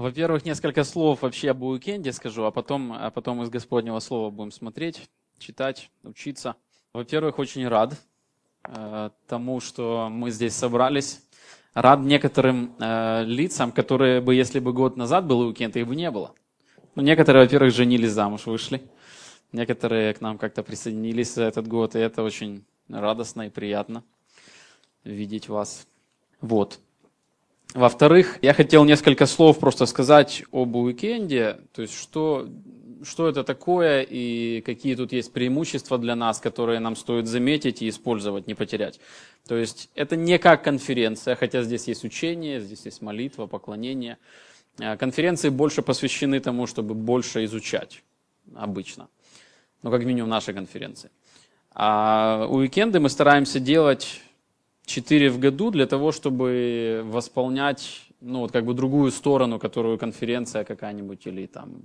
Во-первых, несколько слов вообще об уикенде скажу, а потом, а потом из Господнего Слова будем смотреть, читать, учиться. Во-первых, очень рад э, тому, что мы здесь собрались. Рад некоторым э, лицам, которые бы, если бы год назад был уикенд, их бы не было. Ну, некоторые, во-первых, женились замуж, вышли. Некоторые к нам как-то присоединились за этот год, и это очень радостно и приятно видеть вас. Вот. Во-вторых, я хотел несколько слов просто сказать об уикенде, то есть что, что это такое и какие тут есть преимущества для нас, которые нам стоит заметить и использовать, не потерять. То есть это не как конференция, хотя здесь есть учение, здесь есть молитва, поклонение. Э, конференции больше посвящены тому, чтобы больше изучать обычно. Ну, как минимум нашей конференции. А уикенды мы стараемся делать четыре в году для того, чтобы восполнять, ну, вот как бы другую сторону, которую конференция какая-нибудь или там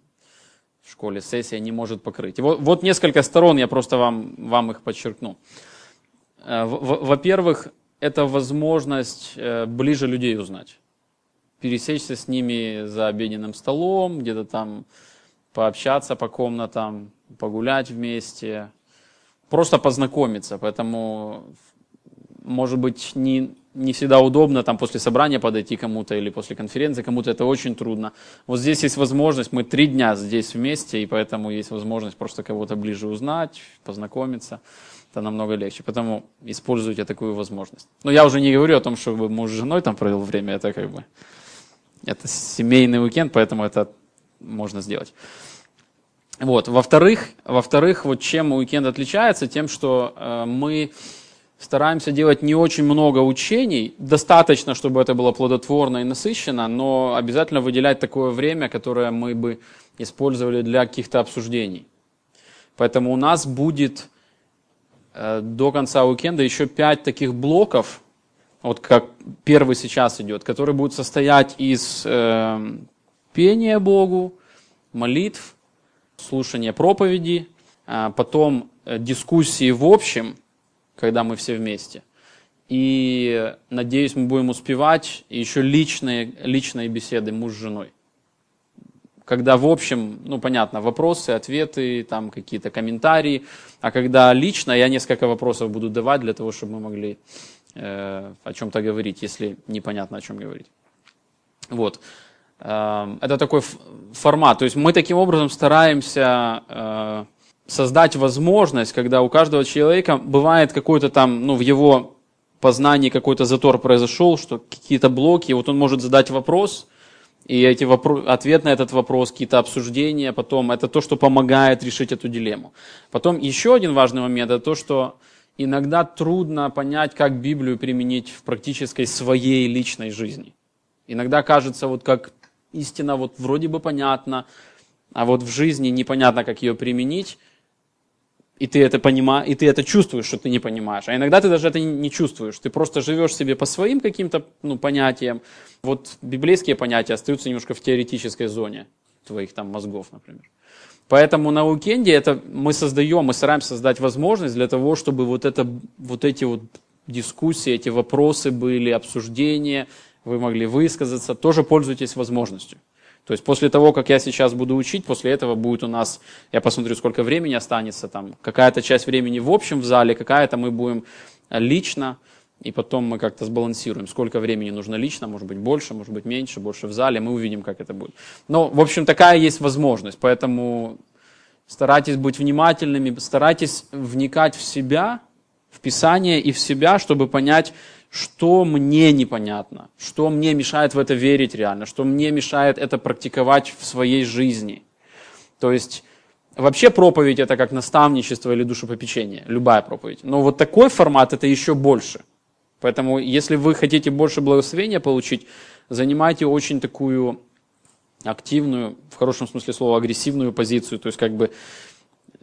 в школе сессия не может покрыть. Вот, вот несколько сторон, я просто вам, вам их подчеркну. Э, во-первых, это возможность э, ближе людей узнать. Пересечься с ними за обеденным столом, где-то там пообщаться по комнатам, погулять вместе, просто познакомиться. Поэтому может быть, не, не всегда удобно там после собрания подойти кому-то или после конференции, кому-то это очень трудно. Вот здесь есть возможность, мы три дня здесь вместе, и поэтому есть возможность просто кого-то ближе узнать, познакомиться. Это намного легче, поэтому используйте такую возможность. Но я уже не говорю о том, чтобы муж с женой там провел время, это как бы, это семейный уикенд, поэтому это можно сделать. Вот. Во-вторых, во-вторых, вот чем уикенд отличается, тем, что э, мы Стараемся делать не очень много учений, достаточно, чтобы это было плодотворно и насыщенно, но обязательно выделять такое время, которое мы бы использовали для каких-то обсуждений. Поэтому у нас будет э, до конца уикенда еще пять таких блоков, вот как первый сейчас идет, который будет состоять из э, пения Богу, молитв, слушания проповеди, а потом э, дискуссии в общем – когда мы все вместе. И надеюсь, мы будем успевать еще личные, личные беседы муж с женой. Когда в общем, ну понятно, вопросы, ответы, там какие-то комментарии, а когда лично, я несколько вопросов буду давать для того, чтобы мы могли э, о чем-то говорить, если непонятно о чем говорить. Вот. Э, это такой формат. То есть мы таким образом стараемся э, создать возможность, когда у каждого человека бывает какой-то там, ну, в его познании какой-то затор произошел, что какие-то блоки, вот он может задать вопрос, и эти вопро- ответ на этот вопрос, какие-то обсуждения, потом это то, что помогает решить эту дилемму. Потом еще один важный момент, это то, что иногда трудно понять, как Библию применить в практической своей личной жизни. Иногда кажется, вот как истина вот вроде бы понятна, а вот в жизни непонятно, как ее применить и ты это понимаешь, и ты это чувствуешь, что ты не понимаешь. А иногда ты даже это не чувствуешь. Ты просто живешь себе по своим каким-то ну, понятиям. Вот библейские понятия остаются немножко в теоретической зоне твоих там мозгов, например. Поэтому на уикенде это мы создаем, мы стараемся создать возможность для того, чтобы вот, это, вот эти вот дискуссии, эти вопросы были, обсуждения, вы могли высказаться, тоже пользуйтесь возможностью. То есть после того, как я сейчас буду учить, после этого будет у нас, я посмотрю, сколько времени останется, там какая-то часть времени в общем в зале, какая-то мы будем лично, и потом мы как-то сбалансируем, сколько времени нужно лично, может быть больше, может быть меньше, больше в зале, мы увидим, как это будет. Но, в общем, такая есть возможность, поэтому старайтесь быть внимательными, старайтесь вникать в себя, в Писание и в себя, чтобы понять, что мне непонятно, что мне мешает в это верить реально, что мне мешает это практиковать в своей жизни. То есть вообще проповедь это как наставничество или душепопечение, любая проповедь. Но вот такой формат это еще больше. Поэтому если вы хотите больше благословения получить, занимайте очень такую активную, в хорошем смысле слова, агрессивную позицию, то есть как бы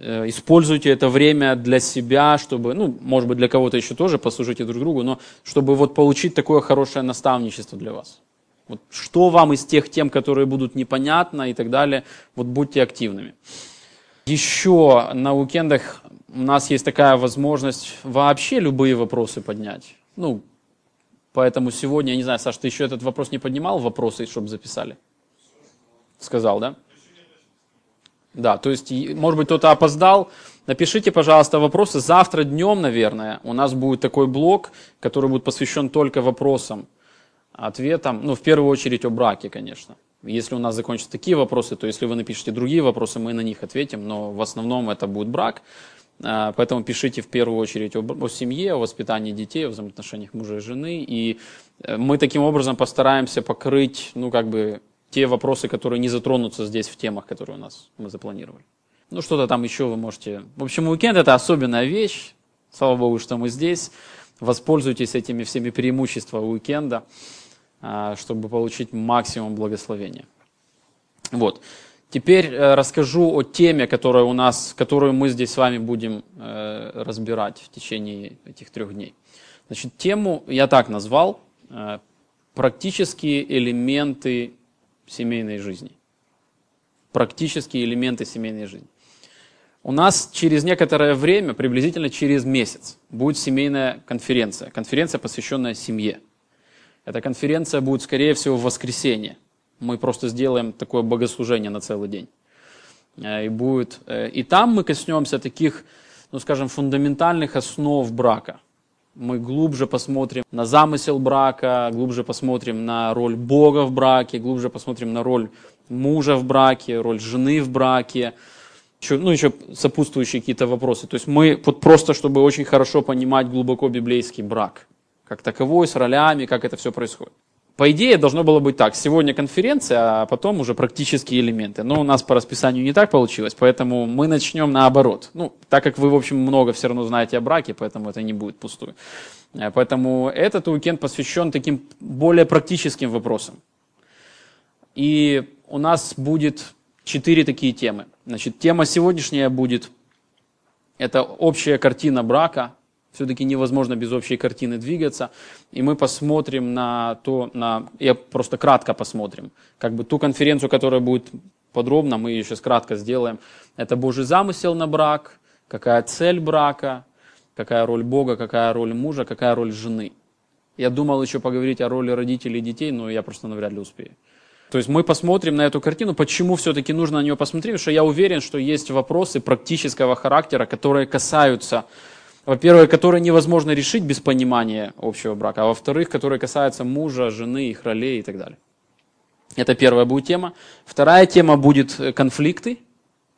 используйте это время для себя, чтобы, ну, может быть, для кого-то еще тоже послужите друг другу, но чтобы вот получить такое хорошее наставничество для вас. Вот что вам из тех тем, которые будут непонятно и так далее, вот будьте активными. Еще на уикендах у нас есть такая возможность вообще любые вопросы поднять. Ну, поэтому сегодня, я не знаю, Саш, ты еще этот вопрос не поднимал, вопросы, чтобы записали? Сказал, да? Да, то есть, может быть, кто-то опоздал. Напишите, пожалуйста, вопросы. Завтра днем, наверное, у нас будет такой блок, который будет посвящен только вопросам, ответам. Ну, в первую очередь о браке, конечно. Если у нас закончатся такие вопросы, то если вы напишите другие вопросы, мы на них ответим, но в основном это будет брак. А, поэтому пишите в первую очередь о, о семье, о воспитании детей, о взаимоотношениях мужа и жены. И э, мы таким образом постараемся покрыть, ну, как бы, те вопросы, которые не затронутся здесь в темах, которые у нас мы запланировали. Ну, что-то там еще вы можете... В общем, уикенд это особенная вещь. Слава Богу, что мы здесь. Воспользуйтесь этими всеми преимуществами уикенда, а, чтобы получить максимум благословения. Вот. Теперь э, расскажу о теме, которая у нас, которую мы здесь с вами будем э, разбирать в течение этих трех дней. Значит, тему я так назвал э, «Практические элементы семейной жизни». Практические элементы семейной жизни. У нас через некоторое время, приблизительно через месяц, будет семейная конференция. Конференция, посвященная семье. Эта конференция будет, скорее всего, в воскресенье. Мы просто сделаем такое богослужение на целый день. Э, и, будет, э, и там мы коснемся таких, ну скажем, фундаментальных основ брака. Мы глубже посмотрим на замысел брака, глубже посмотрим на роль Бога в браке, глубже посмотрим на роль мужа в браке, роль жены в браке, еще, ну, еще сопутствующие какие-то вопросы. То есть мы вот просто, чтобы очень хорошо понимать глубоко библейский брак, как таковой, с ролями, как это все происходит. По идее, должно было быть так. Сегодня конференция, а потом уже практические элементы. Но у нас по расписанию не так получилось, поэтому мы начнем наоборот. Ну, так как вы, в общем, много все равно знаете о браке, поэтому это не будет пустую. Э, поэтому этот уикенд посвящен таким более практическим вопросам. И у нас будет четыре такие темы. Значит, тема сегодняшняя будет, это общая картина брака. Все-таки невозможно без общей картины двигаться. И мы посмотрим на то, на, я просто кратко посмотрим, как бы ту конференцию, которая будет подробно, мы ее сейчас кратко сделаем. Это Божий замысел на брак, какая цель брака, какая роль Бога, какая роль мужа, какая роль жены. Я думал еще поговорить о роли родителей и детей, но я просто навряд ли успею. То есть мы посмотрим на эту картину, почему все-таки нужно на нее посмотреть, потому что я уверен, что есть вопросы практического характера, которые касаются, во-первых, которые невозможно решить без понимания общего брака, а во-вторых, которые касаются мужа, жены, их ролей и так далее. Это первая будет тема. Вторая тема будет конфликты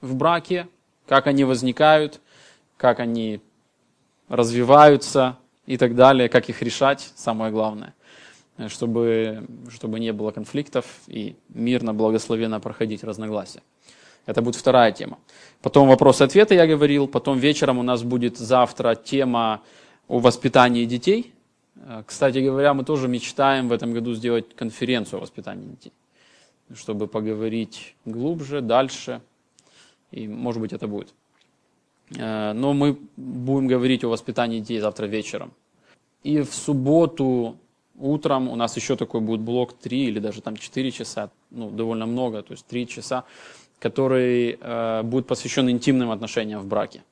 в браке, как они возникают, как они развиваются и так далее, как их решать, самое главное – чтобы, чтобы не было конфликтов и мирно, благословенно проходить разногласия. Это будет вторая тема. Потом вопросы-ответы я говорил. Потом вечером у нас будет завтра тема о воспитании детей. Э, кстати говоря, мы тоже мечтаем в этом году сделать конференцию о воспитании детей, чтобы поговорить глубже, дальше. И, может быть, это будет. Э, но мы будем говорить о воспитании детей завтра вечером. И в субботу Утром у нас еще такой будет блок 3 или даже там 4 часа, ну, довольно много, то есть 3 часа, который э, будет посвящен интимным отношениям в браке.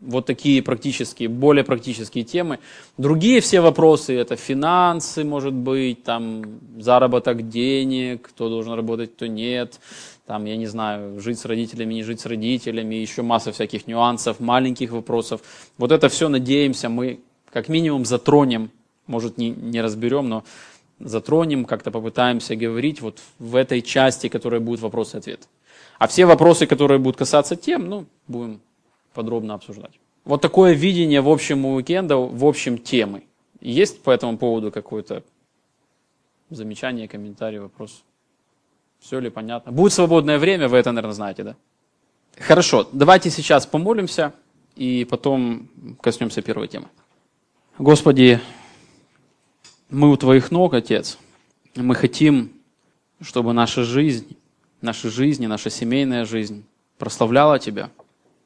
Вот такие практические, более практические темы. Другие все вопросы, это финансы, может быть, там заработок денег, кто должен работать, кто нет, там, я не знаю, жить с родителями, не жить с родителями, еще масса всяких нюансов, маленьких вопросов. Вот это все, надеемся, мы как минимум затронем может, не, не разберем, но затронем, как-то попытаемся говорить вот в этой части, которая будет вопросы и ответы. А все вопросы, которые будут касаться тем, ну, будем подробно обсуждать. Вот такое видение в общем уикенда, в общем темы. Есть по этому поводу какое-то замечание, комментарий, вопрос? Все ли понятно? Будет свободное время, вы это, наверное, знаете, да? Хорошо, давайте сейчас помолимся и потом коснемся первой темы. Господи, мы у Твоих ног, Отец. Мы хотим, чтобы наша жизнь, наша жизнь и наша семейная жизнь прославляла Тебя.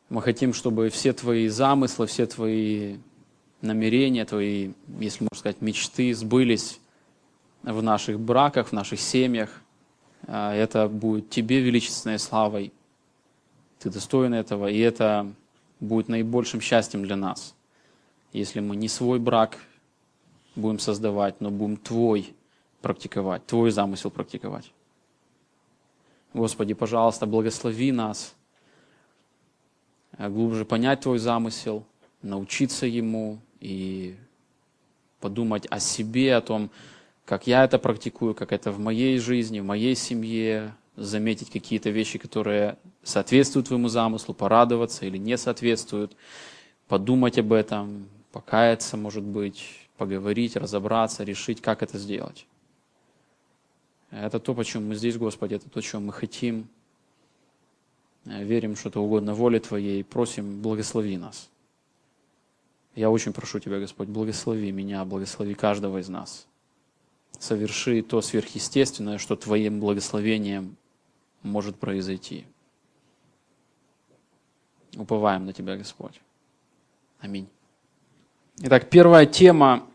Мы хотим, чтобы все Твои замыслы, все Твои намерения, Твои, если можно сказать, мечты сбылись в наших браках, в наших семьях. А это будет Тебе величественной славой. Ты достоин этого, и это будет наибольшим счастьем для нас, если мы не свой брак будем создавать, но будем Твой практиковать, Твой замысел практиковать. Господи, пожалуйста, благослови нас э, глубже понять Твой замысел, научиться ему и подумать о себе, о том, как я это практикую, как это в моей жизни, в моей семье, заметить какие-то вещи, которые соответствуют твоему замыслу, порадоваться или не соответствуют, подумать об этом, покаяться, может быть, поговорить, разобраться, решить, как это сделать. Это то, почему мы здесь, Господи, это то, чего мы хотим. Верим, что это угодно воле Твоей, просим, благослови нас. Я очень прошу Тебя, Господь, благослови меня, благослови каждого из нас. Соверши то сверхъестественное, что Твоим благословением может произойти. Уповаем на Тебя, Господь. Аминь. Итак, первая тема,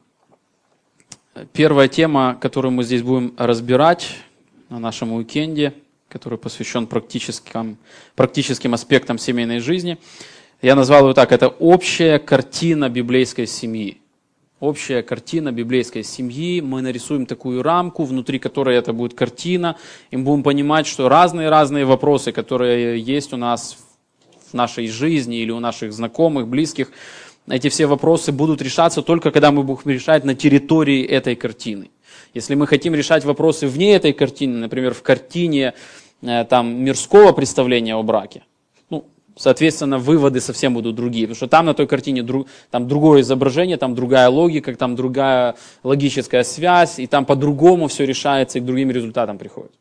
первая тема, которую мы здесь будем разбирать на нашем уикенде, который посвящен практическим, практическим аспектам семейной жизни – я назвал его так, это общая картина библейской семьи. Общая картина библейской семьи. Мы нарисуем такую рамку, внутри которой это будет картина. И мы будем понимать, что разные-разные вопросы, которые есть у нас в нашей жизни или у наших знакомых, близких, эти все вопросы будут решаться только когда мы будем решать на территории этой картины. Если мы хотим решать вопросы вне этой картины, например, в картине э, там, мирского представления о браке, соответственно, выводы совсем будут другие. Потому что там на той картине друг, там другое изображение, там другая логика, там другая логическая связь, и там по-другому все решается и к другим результатам приходит.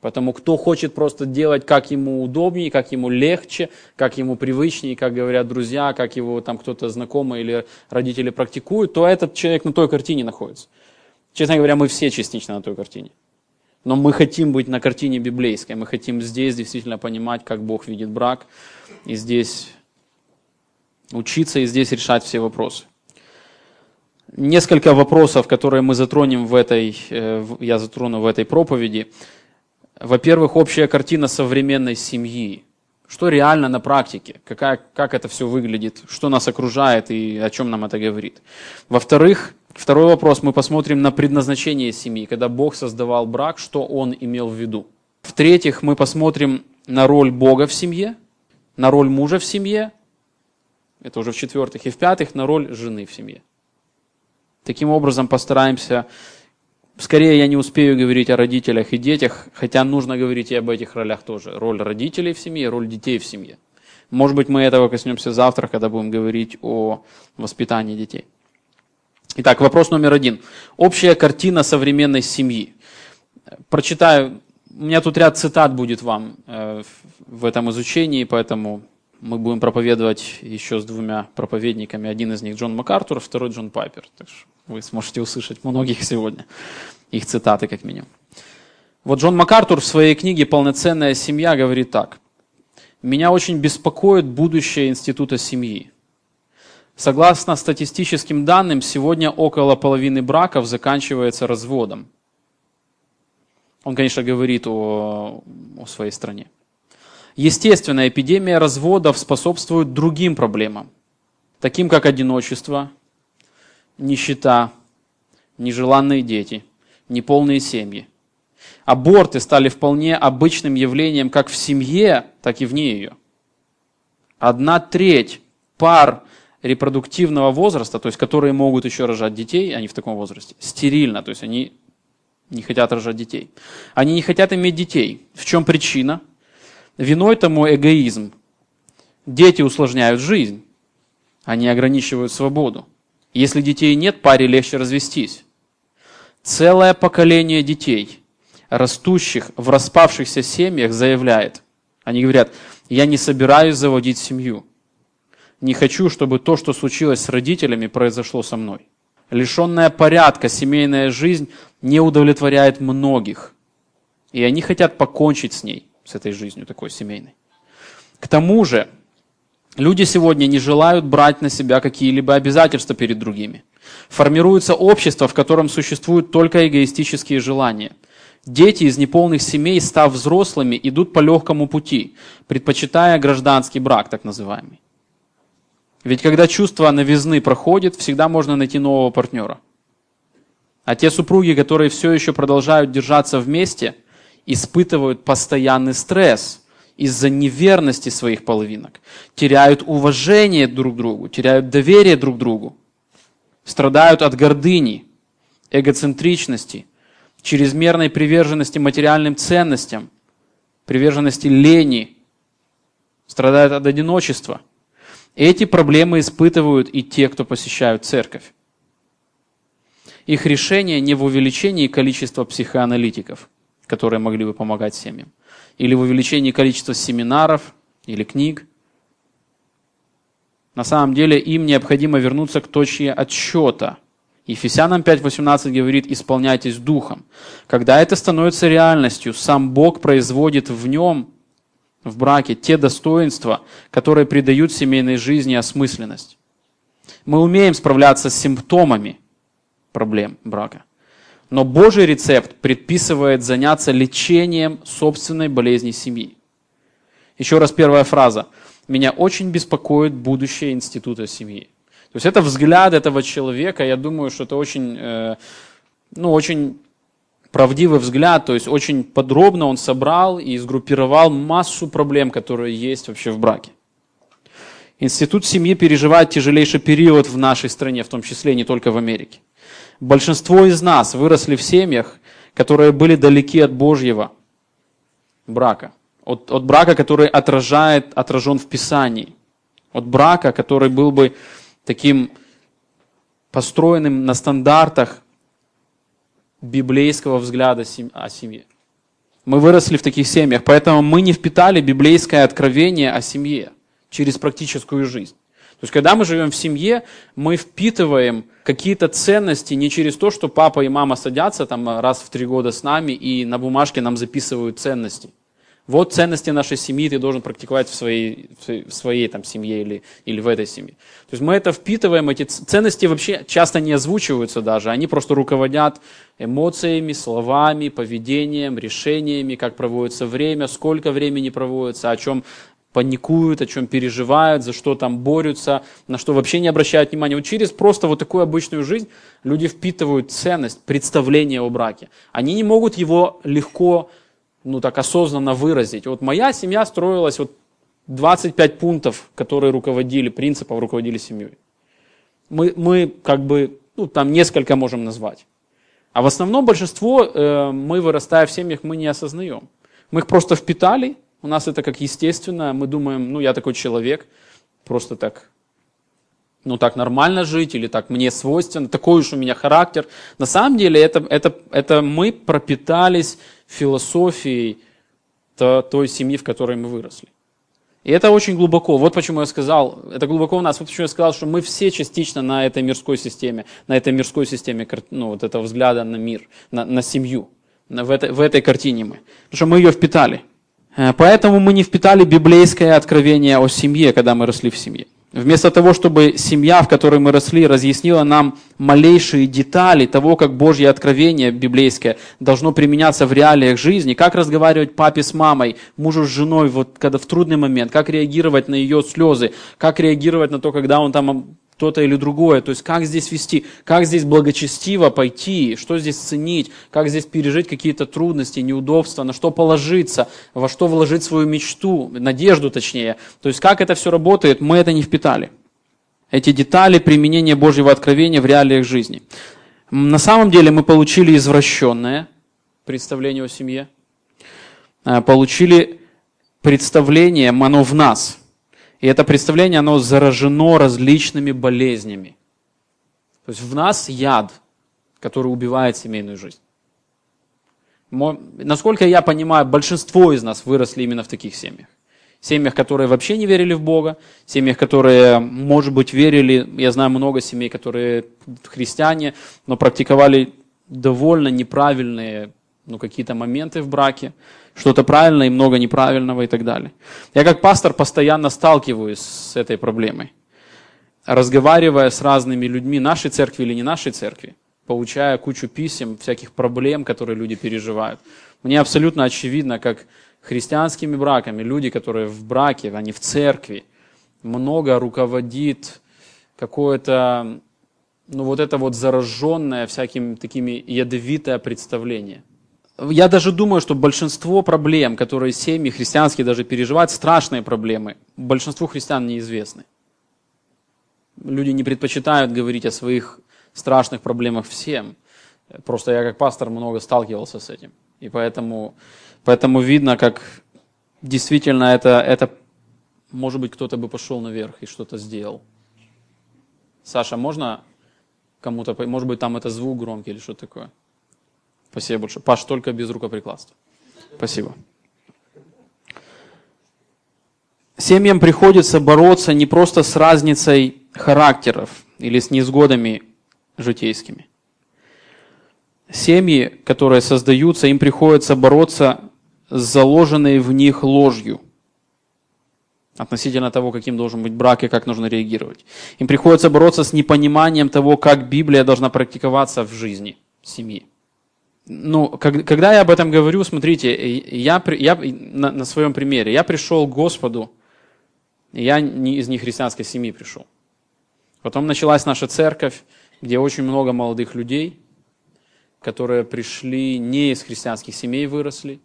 Поэтому кто хочет просто делать, как ему удобнее, как ему легче, как ему привычнее, как говорят друзья, как его там кто-то знакомый или родители практикуют, то этот человек на той картине находится. Честно говоря, мы все частично на той картине. Но мы хотим быть на картине библейской, мы хотим здесь действительно понимать, как Бог видит брак, и здесь учиться, и здесь решать все вопросы. Несколько вопросов, которые мы затронем в этой, э, я затрону в этой проповеди. Во-первых, общая картина современной семьи. Что реально на практике? Какая, как это все выглядит? Что нас окружает и о чем нам это говорит? Во-вторых, второй вопрос, мы посмотрим на предназначение семьи. Когда Бог создавал брак, что Он имел в виду? В-третьих, мы посмотрим на роль Бога в семье – на роль мужа в семье, это уже в-четвертых, и в-пятых, на роль жены в семье. Таким образом постараемся, скорее я не успею говорить о родителях и детях, хотя нужно говорить и об этих ролях тоже. Роль родителей в семье, роль детей в семье. Может быть, мы этого коснемся завтра, когда будем говорить о воспитании детей. Итак, вопрос номер один. Общая картина современной семьи. Прочитаю у меня тут ряд цитат будет вам э, в этом изучении, поэтому мы будем проповедовать еще с двумя проповедниками. Один из них Джон МакАртур, второй Джон Пайпер. Так что вы сможете услышать многих сегодня, их цитаты как минимум. Вот Джон МакАртур в своей книге «Полноценная семья» говорит так. «Меня очень беспокоит будущее института семьи. Согласно статистическим данным, сегодня около половины браков заканчивается разводом. Он, конечно, говорит о, о своей стране. Естественно, эпидемия разводов способствует другим проблемам, таким как одиночество, нищета, нежеланные дети, неполные семьи. Аборты стали вполне обычным явлением как в семье, так и вне ее. Одна треть пар репродуктивного возраста, то есть которые могут еще рожать детей, они в таком возрасте, стерильно, то есть они не хотят рожать детей. Они не хотят иметь детей. В чем причина? Виной тому эгоизм. Дети усложняют жизнь. Они ограничивают свободу. Если детей нет, паре легче развестись. Целое поколение детей, растущих в распавшихся семьях, заявляет, они говорят, я не собираюсь заводить семью. Не хочу, чтобы то, что случилось с родителями, произошло со мной. Лишенная порядка семейная жизнь не удовлетворяет многих. И они хотят покончить с ней, с этой жизнью такой семейной. К тому же, люди сегодня не желают брать на себя какие-либо обязательства перед другими. Формируется общество, в котором существуют только эгоистические желания. Дети из неполных семей, став взрослыми, идут по легкому пути, предпочитая гражданский брак, так называемый. Ведь когда чувство новизны проходит, всегда можно найти нового партнера – а те супруги, которые все еще продолжают держаться вместе, испытывают постоянный стресс из-за неверности своих половинок, теряют уважение друг к другу, теряют доверие друг к другу, страдают от гордыни, эгоцентричности, чрезмерной приверженности материальным ценностям, приверженности лени, страдают от одиночества. Эти проблемы испытывают и те, кто посещают церковь. Их решение не в увеличении количества психоаналитиков, которые могли бы помогать семьям, или в увеличении количества семинаров или книг. На самом деле им необходимо вернуться к точке отсчета – Ефесянам 5.18 говорит, исполняйтесь духом. Когда это становится реальностью, сам Бог производит в нем, в браке, те достоинства, которые придают семейной жизни осмысленность. Мы умеем справляться с симптомами проблем брака. Но Божий рецепт предписывает заняться лечением собственной болезни семьи. Еще раз первая фраза. Меня очень беспокоит будущее института семьи. То есть это взгляд этого человека, я думаю, что это очень, э, ну, очень правдивый взгляд, то есть очень подробно он собрал и сгруппировал массу проблем, которые есть вообще в браке. Институт семьи переживает тяжелейший период в нашей стране, в том числе не только в Америке. Большинство из нас выросли в семьях, которые были далеки от Божьего брака. От, от брака, который отражает, отражен в Писании. От брака, который был бы таким построенным на стандартах библейского взгляда о семье. Мы выросли в таких семьях, поэтому мы не впитали библейское откровение о семье через практическую жизнь. То есть, когда мы живем в семье, мы впитываем какие-то ценности не через то, что папа и мама садятся там раз в три года с нами и на бумажке нам записывают ценности. Вот ценности нашей семьи ты должен практиковать в своей, в своей там, семье или, или в этой семье. То есть мы это впитываем, эти ценности вообще часто не озвучиваются даже, они просто руководят эмоциями, словами, поведением, решениями, как проводится время, сколько времени проводится, о чем паникуют, о чем переживают, за что там борются, на что вообще не обращают внимания. Вот через просто вот такую обычную жизнь люди впитывают ценность, представление о браке. Они не могут его легко ну так осознанно выразить. Вот моя семья строилась, вот 25 пунктов, которые руководили, принципов руководили семьей. Мы, мы как бы, ну там несколько можем назвать. А в основном большинство э, мы, вырастая в семьях, мы не осознаем. Мы их просто впитали, у нас это как естественно, мы думаем, ну я такой человек, просто так, ну так нормально жить, или так мне свойственно, такой уж у меня характер. На самом деле это, это, это мы пропитались философией той семьи, в которой мы выросли. И это очень глубоко. Вот почему я сказал, это глубоко у нас. Вот почему я сказал, что мы все частично на этой мирской системе, на этой мирской системе ну, вот этого взгляда на мир, на, на семью. На, в, этой, в этой картине мы. Потому что мы ее впитали. Э, поэтому мы не впитали библейское откровение о семье, когда мы росли в семье. Вместо того, чтобы семья, в которой мы росли, разъяснила нам малейшие детали того, как Божье откровение библейское должно применяться в реалиях жизни, как разговаривать папе с мамой, мужу с женой, вот когда в трудный момент, как реагировать на ее слезы, как реагировать на то, когда он там то-то или другое. То есть как здесь вести, как здесь благочестиво пойти, что здесь ценить, как здесь пережить какие-то трудности, неудобства, на что положиться, во что вложить свою мечту, надежду точнее. То есть как это все работает, мы это не впитали. Эти детали применения Божьего откровения в реалиях жизни. На самом деле мы получили извращенное представление о семье, э, получили представление, оно в нас – и это представление, оно заражено различными болезнями. То есть в нас яд, который убивает семейную жизнь. Насколько я понимаю, большинство из нас выросли именно в таких семьях. Семьях, которые вообще не верили в Бога, семьях, которые, может быть, верили, я знаю много семей, которые христиане, но практиковали довольно неправильные ну, какие-то моменты в браке, что-то правильное и много неправильного и так далее. Я как пастор постоянно сталкиваюсь с этой проблемой, разговаривая с разными людьми нашей церкви или не нашей церкви, получая кучу писем, всяких проблем, которые люди переживают. Мне абсолютно очевидно, как христианскими браками, люди, которые в браке, они в церкви, много руководит какое-то, ну вот это вот зараженное всякими такими ядовитое представление я даже думаю, что большинство проблем, которые семьи христианские даже переживают, страшные проблемы, большинству христиан неизвестны. Люди не предпочитают говорить о своих страшных проблемах всем. Просто я как пастор много сталкивался с этим. И поэтому, поэтому видно, как действительно это, это, может быть, кто-то бы пошел наверх и что-то сделал. Саша, можно кому-то, может быть, там это звук громкий или что такое? Спасибо большое. Паш, только без рукоприкладства. Спасибо. Семьям приходится бороться не просто с разницей характеров или с несгодами житейскими. Семьи, которые создаются, им приходится бороться с заложенной в них ложью относительно того, каким должен быть брак и как нужно реагировать. Им приходится бороться с непониманием того, как Библия должна практиковаться в жизни семьи ну, когда я об этом говорю, смотрите, я, я на, на своем примере, я пришел к Господу, я не из нехристианской семьи пришел. Потом началась наша церковь, где очень много молодых людей, которые пришли не из христианских семей, выросли.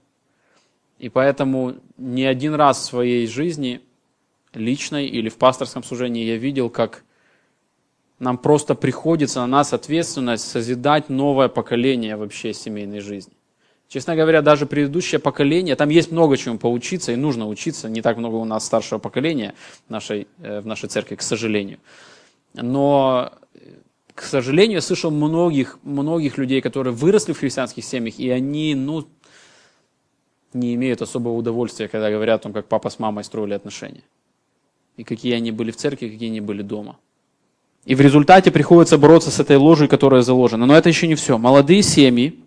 И поэтому не один раз в своей жизни, личной или в пасторском служении, я видел, как нам просто приходится на нас ответственность созидать новое поколение вообще семейной жизни. Честно говоря, даже предыдущее поколение, там есть много чему поучиться, и нужно учиться. Не так много у нас старшего поколения нашей, э, в нашей церкви, к сожалению. Но, к сожалению, я слышал многих, многих людей, которые выросли в христианских семьях, и они, ну, не имеют особого удовольствия, когда говорят о том, как папа с мамой строили отношения. И какие они были в церкви, какие они были дома. И в результате приходится бороться с этой ложью, которая заложена. Но это еще не все. Молодые семьи,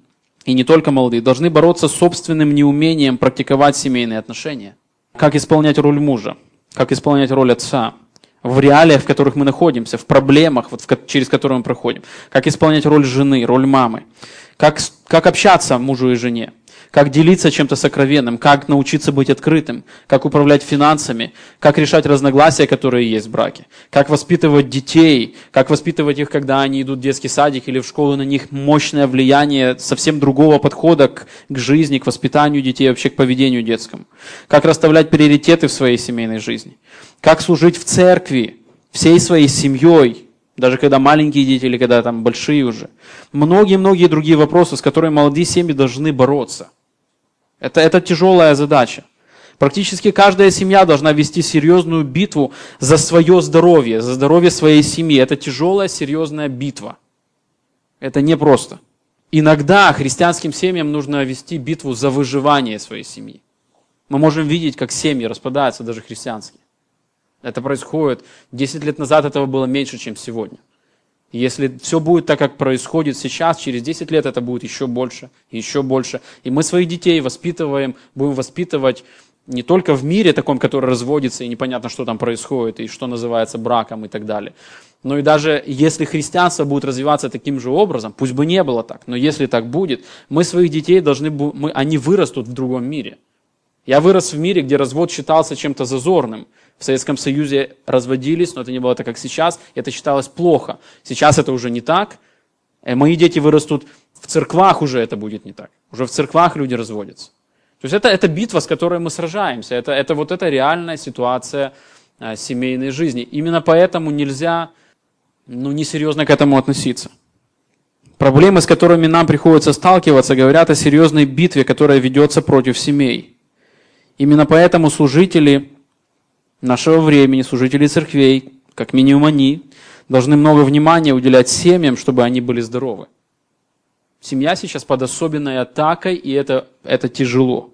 и не только молодые, должны бороться с собственным неумением практиковать семейные отношения. Как исполнять роль мужа, как исполнять роль отца, в реалиях, в которых мы находимся, в проблемах, вот, через которые мы проходим. Как исполнять роль жены, роль мамы. Как, как общаться мужу и жене как делиться чем-то сокровенным, как научиться быть открытым, как управлять финансами, как решать разногласия, которые есть в браке, как воспитывать детей, как воспитывать их, когда они идут в детский садик или в школу, на них мощное влияние совсем другого подхода к, к жизни, к воспитанию детей, вообще к поведению детскому, как расставлять приоритеты в своей семейной жизни, как служить в церкви всей своей семьей, даже когда маленькие дети или когда там большие уже. Многие-многие другие вопросы, с которыми молодые семьи должны бороться. Это, это тяжелая задача. Практически каждая семья должна вести серьезную битву за свое здоровье, за здоровье своей семьи. Это тяжелая, серьезная битва. Это непросто. Иногда христианским семьям нужно вести битву за выживание своей семьи. Мы можем видеть, как семьи распадаются, даже христианские. Это происходит. Десять лет назад этого было меньше, чем сегодня. Если все будет так, как происходит сейчас, через 10 лет это будет еще больше, еще больше. И мы своих детей воспитываем, будем воспитывать не только в мире таком, который разводится, и непонятно, что там происходит, и что называется браком и так далее. Но и даже если христианство будет развиваться таким же образом, пусть бы не было так, но если так будет, мы своих детей должны, мы, они вырастут в другом мире. Я вырос в мире, где развод считался чем-то зазорным. В Советском Союзе разводились, но это не было так, как сейчас. Это считалось плохо. Сейчас это уже не так. Э, мои дети вырастут в церквах, уже это будет не так. Уже в церквах люди разводятся. То есть это, это битва, с которой мы сражаемся. Это, это вот эта реальная ситуация а, семейной жизни. Именно поэтому нельзя ну, несерьезно к этому относиться. Проблемы, с которыми нам приходится сталкиваться, говорят о серьезной битве, которая ведется против семей. Именно поэтому служители нашего времени, служители церквей, как минимум они, должны много внимания уделять семьям, чтобы они были здоровы. Семья сейчас под особенной атакой, и это, это тяжело.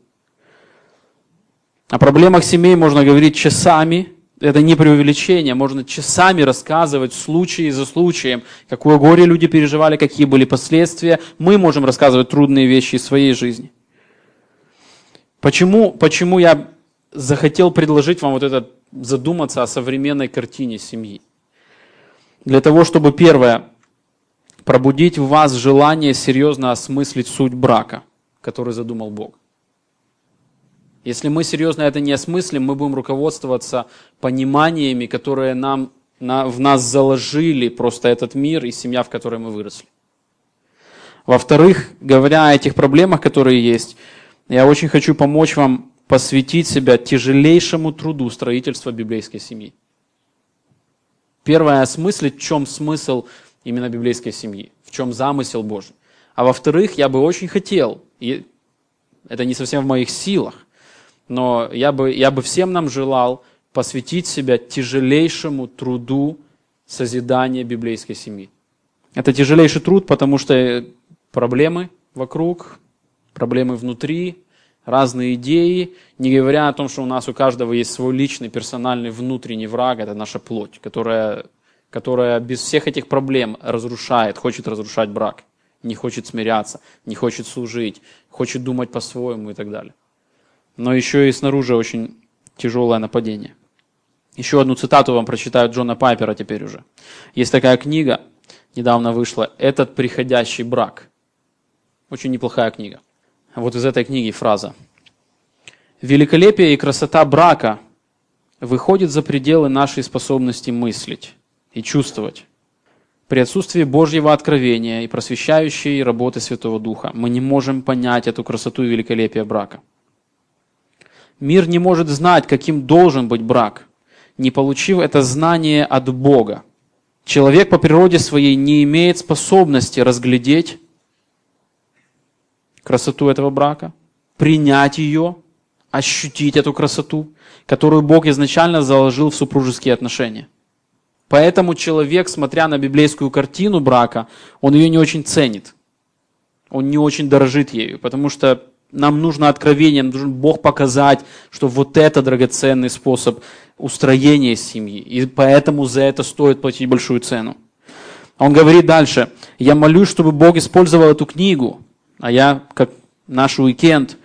О проблемах семей можно говорить часами, это не преувеличение, можно часами рассказывать случаи за случаем, какое горе люди переживали, какие были последствия. Мы можем рассказывать трудные вещи из своей жизни. Почему, почему я захотел предложить вам вот это, задуматься о современной картине семьи. Для того, чтобы, первое, пробудить в вас желание серьезно осмыслить суть брака, который задумал Бог. Если мы серьезно это не осмыслим, мы будем руководствоваться пониманиями, которые нам, на, в нас заложили просто этот мир и семья, в которой мы выросли. Во-вторых, говоря о этих проблемах, которые есть, я очень хочу помочь вам посвятить себя тяжелейшему труду строительства библейской семьи. Первое, осмыслить, в чем смысл именно библейской семьи, в чем замысел Божий. А во-вторых, я бы очень хотел, и это не совсем в моих силах, но я бы, я бы всем нам желал посвятить себя тяжелейшему труду созидания библейской семьи. Это тяжелейший труд, потому что проблемы вокруг, проблемы внутри, разные идеи, не говоря о том, что у нас у каждого есть свой личный, персональный, внутренний враг, это наша плоть, которая, которая без всех этих проблем разрушает, хочет разрушать брак, не хочет смиряться, не хочет служить, хочет думать по-своему и так далее. Но еще и снаружи очень тяжелое нападение. Еще одну цитату вам прочитаю Джона Пайпера теперь уже. Есть такая книга, недавно вышла, «Этот приходящий брак». Очень неплохая книга. Вот из этой книги фраза. «Великолепие и красота брака выходит за пределы нашей способности мыслить и чувствовать. При отсутствии Божьего откровения и просвещающей работы Святого Духа мы не можем понять эту красоту и великолепие брака. Мир не может знать, каким должен быть брак, не получив это знание от Бога. Человек по природе своей не имеет способности разглядеть красоту этого брака, принять ее, ощутить эту красоту, которую Бог изначально заложил в супружеские отношения. Поэтому человек, смотря на библейскую картину брака, он ее не очень ценит. Он не очень дорожит ею, потому что нам нужно откровение, нам нужен Бог показать, что вот это драгоценный способ устроения семьи. И поэтому за это стоит платить большую цену. Он говорит дальше, я молюсь, чтобы Бог использовал эту книгу, а я, как наш уикенд,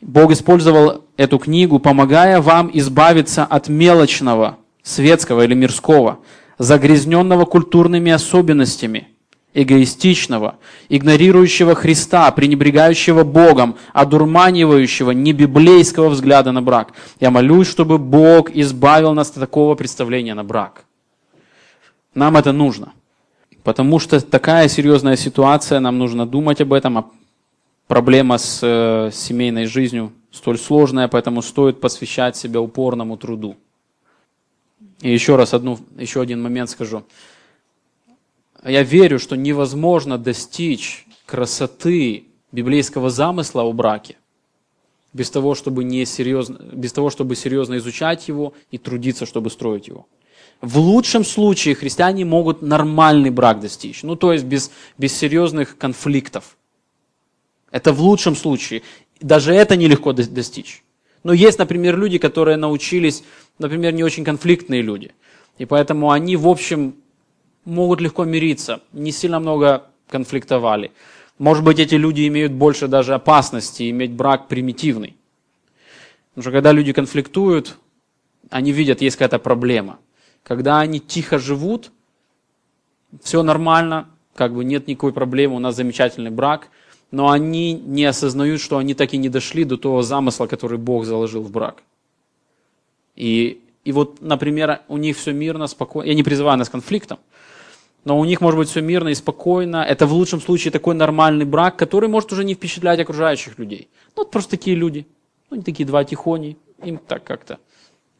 Бог использовал эту книгу, помогая вам избавиться от мелочного, светского или мирского, загрязненного культурными особенностями, эгоистичного, игнорирующего Христа, пренебрегающего Богом, одурманивающего небиблейского взгляда на брак. Я молюсь, чтобы Бог избавил нас от такого представления на брак. Нам это нужно – Потому что такая серьезная ситуация, нам нужно думать об этом, а проблема с э, семейной жизнью столь сложная, поэтому стоит посвящать себя упорному труду. И еще раз одну, еще один момент скажу. Я верю, что невозможно достичь красоты библейского замысла о браке без того, чтобы, не серьезно, без того, чтобы серьезно изучать его и трудиться, чтобы строить его. В лучшем случае христиане могут нормальный брак достичь, ну то есть без, без серьезных конфликтов. Это в лучшем случае. Даже это нелегко достичь. Но есть, например, люди, которые научились, например, не очень конфликтные люди. И поэтому они, в общем, могут легко мириться, не сильно много конфликтовали. Может быть, эти люди имеют больше даже опасности иметь брак примитивный. Потому что когда люди конфликтуют, они видят, есть какая-то проблема когда они тихо живут, все нормально, как бы нет никакой проблемы, у нас замечательный брак, но они не осознают, что они так и не дошли до того замысла, который Бог заложил в брак. И, и вот, например, у них все мирно, спокойно. Я не призываю нас к конфликтам, но у них может быть все мирно и спокойно. Это в лучшем случае такой нормальный брак, который может уже не впечатлять окружающих людей. Ну, вот просто такие люди. Ну, они такие два тихони, им так как-то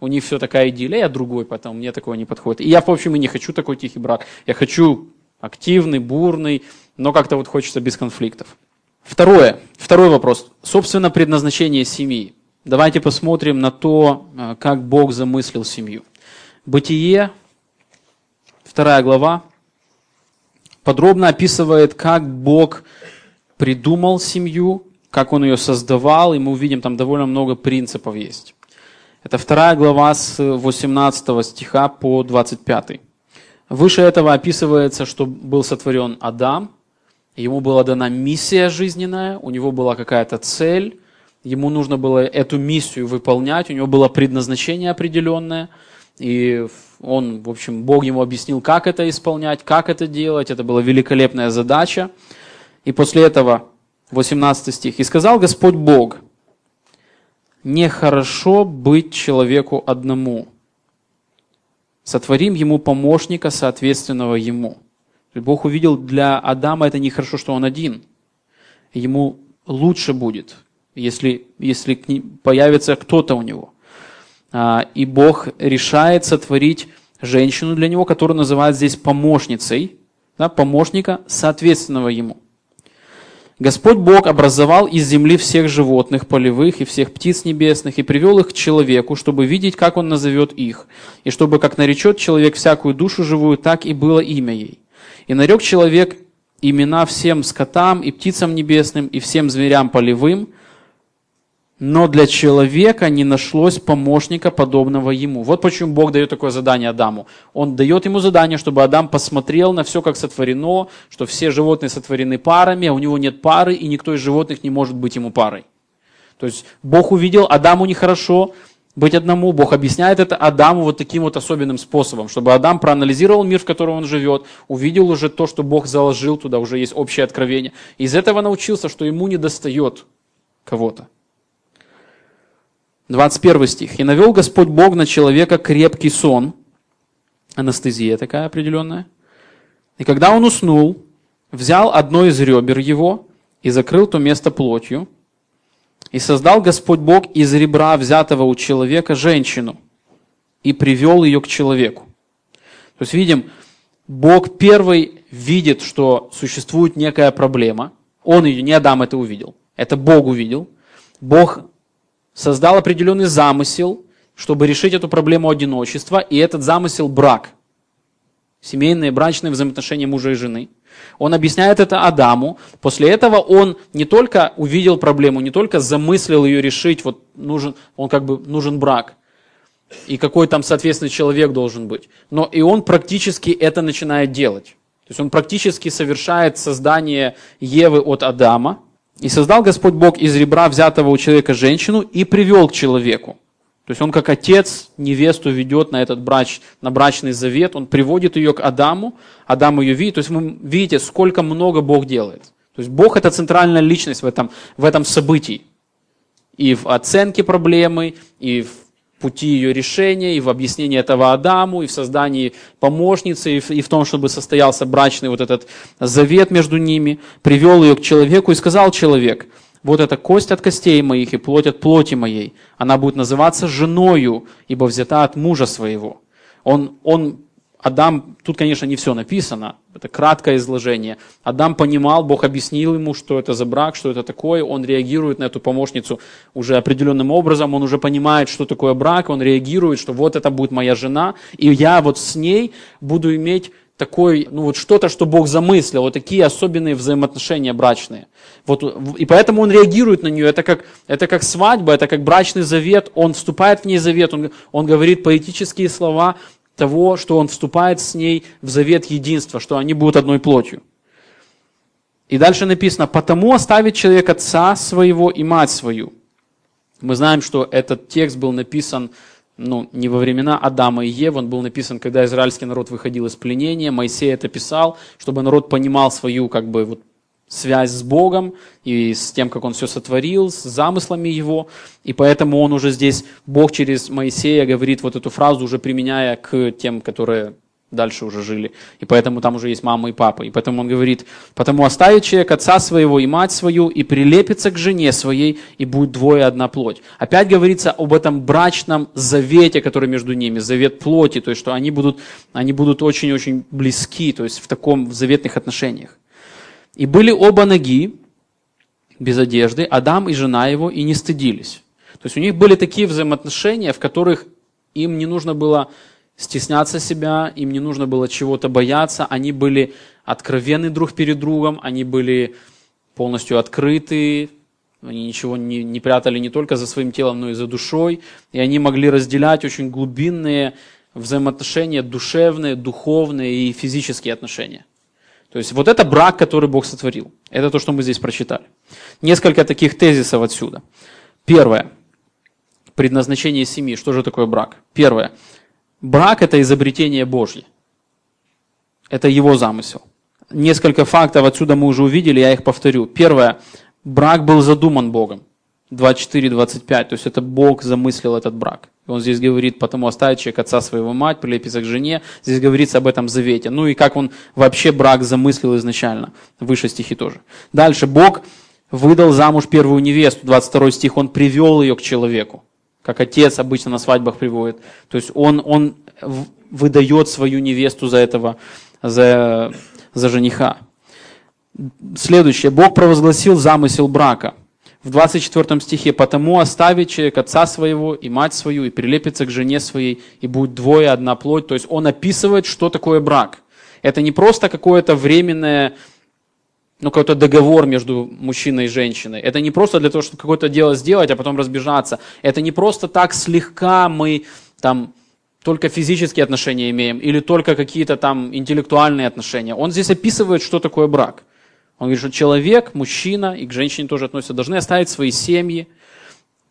у них все такая идиллия, я другой, поэтому мне такого не подходит. И я, в общем, и не хочу такой тихий брак. Я хочу активный, бурный, но как-то вот хочется без конфликтов. Второе, второй вопрос. Собственно, предназначение семьи. Давайте посмотрим на то, э, как Бог замыслил семью. Бытие, вторая глава, подробно описывает, как Бог придумал семью, как Он ее создавал, и мы увидим, там довольно много принципов есть. Это вторая глава с 18 стиха по 25. Выше этого описывается, что был сотворен Адам, ему была дана миссия жизненная, у него была какая-то цель, ему нужно было эту миссию выполнять, у него было предназначение определенное, и он, в общем, Бог ему объяснил, как это исполнять, как это делать, это была великолепная задача. И после этого, 18 стих, «И сказал Господь Бог, нехорошо быть человеку одному. Сотворим ему помощника, соответственного ему. Бог увидел для Адама это нехорошо, что он один. Ему лучше будет, если, если появится кто-то у него. А, и Бог решает сотворить женщину для него, которую называют здесь помощницей, да, помощника, соответственного ему. Господь Бог образовал из земли всех животных полевых и всех птиц небесных и привел их к человеку, чтобы видеть, как он назовет их, и чтобы, как наречет человек всякую душу живую, так и было имя ей. И нарек человек имена всем скотам и птицам небесным и всем зверям полевым, но для человека не нашлось помощника, подобного ему. Вот почему Бог дает такое задание Адаму. Он дает ему задание, чтобы Адам посмотрел на все, как сотворено, что все животные сотворены парами, а у него нет пары, и никто из животных не может быть ему парой. То есть Бог увидел, Адаму нехорошо быть одному. Бог объясняет это Адаму вот таким вот особенным способом, чтобы Адам проанализировал мир, в котором он живет, увидел уже то, что Бог заложил туда, уже есть общее откровение. Из этого научился, что ему не достает кого-то. 21 стих. «И навел Господь Бог на человека крепкий сон». Анестезия такая определенная. «И когда он уснул, взял одно из ребер его и закрыл то место плотью. И создал Господь Бог из ребра, взятого у человека, женщину, и привел ее к человеку». То есть видим, Бог первый видит, что существует некая проблема. Он ее, не Адам это увидел. Это Бог увидел. Бог создал определенный замысел, чтобы решить эту проблему одиночества, и этот замысел – брак. Семейные, брачные взаимоотношения мужа и жены. Он объясняет это Адаму. После этого он не только увидел проблему, не только замыслил ее решить, вот нужен, он как бы нужен брак, и какой там соответственный человек должен быть, но и он практически это начинает делать. То есть он практически совершает создание Евы от Адама, и создал Господь Бог из ребра взятого у человека женщину и привел к человеку. То есть он как отец невесту ведет на этот брач, на брачный завет, он приводит ее к Адаму, Адам ее видит. То есть вы видите, сколько много Бог делает. То есть Бог это центральная личность в этом, в этом событии. И в оценке проблемы, и в пути ее решения, и в объяснении этого Адаму, и в создании помощницы, и в, и в том, чтобы состоялся брачный вот этот завет между ними, привел ее к человеку и сказал человек, вот это кость от костей моих и плоть от плоти моей, она будет называться женою, ибо взята от мужа своего. Он, он Адам, тут, конечно, не все написано, это краткое изложение. Адам понимал, Бог объяснил ему, что это за брак, что это такое, он реагирует на эту помощницу уже определенным образом, он уже понимает, что такое брак, он реагирует, что вот это будет моя жена, и я вот с ней буду иметь такой, ну вот что-то, что Бог замыслил, вот такие особенные взаимоотношения брачные. Вот, и поэтому он реагирует на нее, это как, это как свадьба, это как брачный завет, он вступает в ней завет, он, он говорит поэтические слова, того, что он вступает с ней в завет единства, что они будут одной плотью. И дальше написано, потому оставит человек отца своего и мать свою. Мы знаем, что этот текст был написан ну, не во времена Адама и Евы, он был написан, когда израильский народ выходил из пленения, Моисей это писал, чтобы народ понимал свою как бы вот связь с Богом и с тем, как Он все сотворил, с замыслами Его. И поэтому Он уже здесь, Бог через Моисея говорит вот эту фразу, уже применяя к тем, которые дальше уже жили. И поэтому там уже есть мама и папа. И поэтому он говорит, потому оставит человек отца своего и мать свою, и прилепится к жене своей, и будет двое одна плоть. Опять говорится об этом брачном завете, который между ними, завет плоти, то есть что они будут, они будут очень-очень близки, то есть в таком в заветных отношениях. И были оба ноги, без одежды, Адам и жена его, и не стыдились. То есть у них были такие взаимоотношения, в которых им не нужно было стесняться себя, им не нужно было чего-то бояться, они были откровенны друг перед другом, они были полностью открыты, они ничего не, не прятали не только за своим телом, но и за душой, и они могли разделять очень глубинные взаимоотношения, душевные, духовные и физические отношения. То есть вот это брак, который Бог сотворил. Это то, что мы здесь прочитали. Несколько таких тезисов отсюда. Первое. Предназначение семьи. Что же такое брак? Первое. Брак – это изобретение Божье. Это его замысел. Несколько фактов отсюда мы уже увидели, я их повторю. Первое. Брак был задуман Богом. 24-25. То есть это Бог замыслил этот брак. Он здесь говорит, потому оставит человек отца своего мать, прилепится к жене. Здесь говорится об этом завете. Ну и как он вообще брак замыслил изначально. Выше стихи тоже. Дальше. Бог выдал замуж первую невесту. 22 стих. Он привел ее к человеку. Как отец обычно на свадьбах приводит. То есть он, он выдает свою невесту за этого, за, за жениха. Следующее. Бог провозгласил замысел брака в 24 стихе, «Потому оставит человек отца своего и мать свою, и прилепится к жене своей, и будет двое, одна плоть». То есть он описывает, что такое брак. Это не просто какое-то временное, ну, какой-то договор между мужчиной и женщиной. Это не просто для того, чтобы какое-то дело сделать, а потом разбежаться. Это не просто так слегка мы там только физические отношения имеем или только какие-то там интеллектуальные отношения. Он здесь описывает, что такое брак – он говорит, что человек, мужчина, и к женщине тоже относятся, должны оставить свои семьи,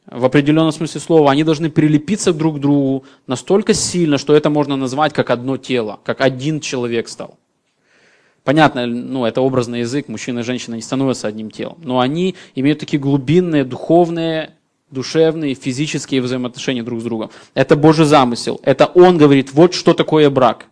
в определенном смысле слова, они должны прилепиться друг к другу настолько сильно, что это можно назвать как одно тело, как один человек стал. Понятно, ну, это образный язык, мужчина и женщина не становятся одним телом, но они имеют такие глубинные, духовные, душевные, физические взаимоотношения друг с другом. Это Божий замысел. Это Он говорит, вот что такое брак.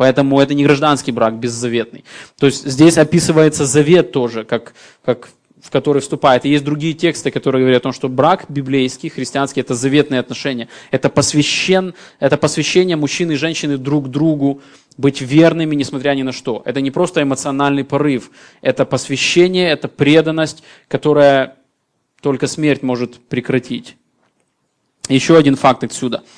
Поэтому это не гражданский брак беззаветный. То есть здесь описывается завет тоже, как, как в который вступает. И есть другие тексты, которые говорят о том, что брак библейский, христианский, это заветные отношения. Это, посвящен, это посвящение мужчины и женщины друг другу, быть верными, несмотря ни на что. Это не просто эмоциональный порыв. Это посвящение, это преданность, которая только смерть может прекратить. Еще один факт отсюда –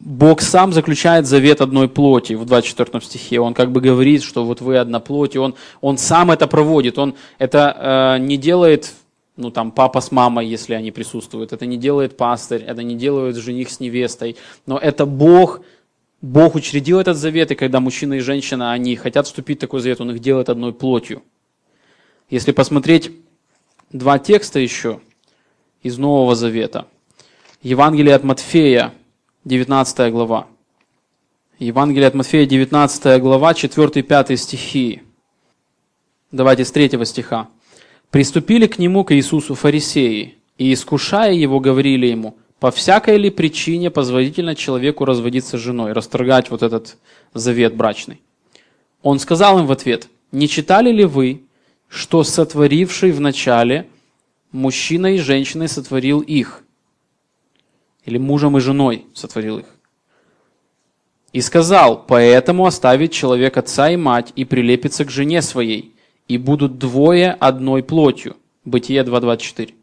Бог сам заключает завет одной плоти в 24 стихе. Он как бы говорит, что вот вы одна плоть, и он, он сам это проводит. Он это э, не делает ну, там, папа с мамой, если они присутствуют. Это не делает пастырь, это не делает жених с невестой. Но это Бог, Бог учредил этот завет, и когда мужчина и женщина, они хотят вступить в такой завет, Он их делает одной плотью. Если посмотреть два текста еще из Нового Завета. Евангелие от Матфея, 19 глава. Евангелие от Матфея, 19 глава, 4 и 5 стихи. Давайте с 3 стиха. «Приступили к нему, к Иисусу, фарисеи, и, искушая его, говорили ему, по всякой ли причине позволительно человеку разводиться с женой, расторгать вот этот завет брачный? Он сказал им в ответ, не читали ли вы, что сотворивший в начале мужчина и женщина сотворил их, или мужем и женой сотворил их. И сказал, поэтому оставит человек отца и мать и прилепится к жене своей, и будут двое одной плотью. Бытие 2.24.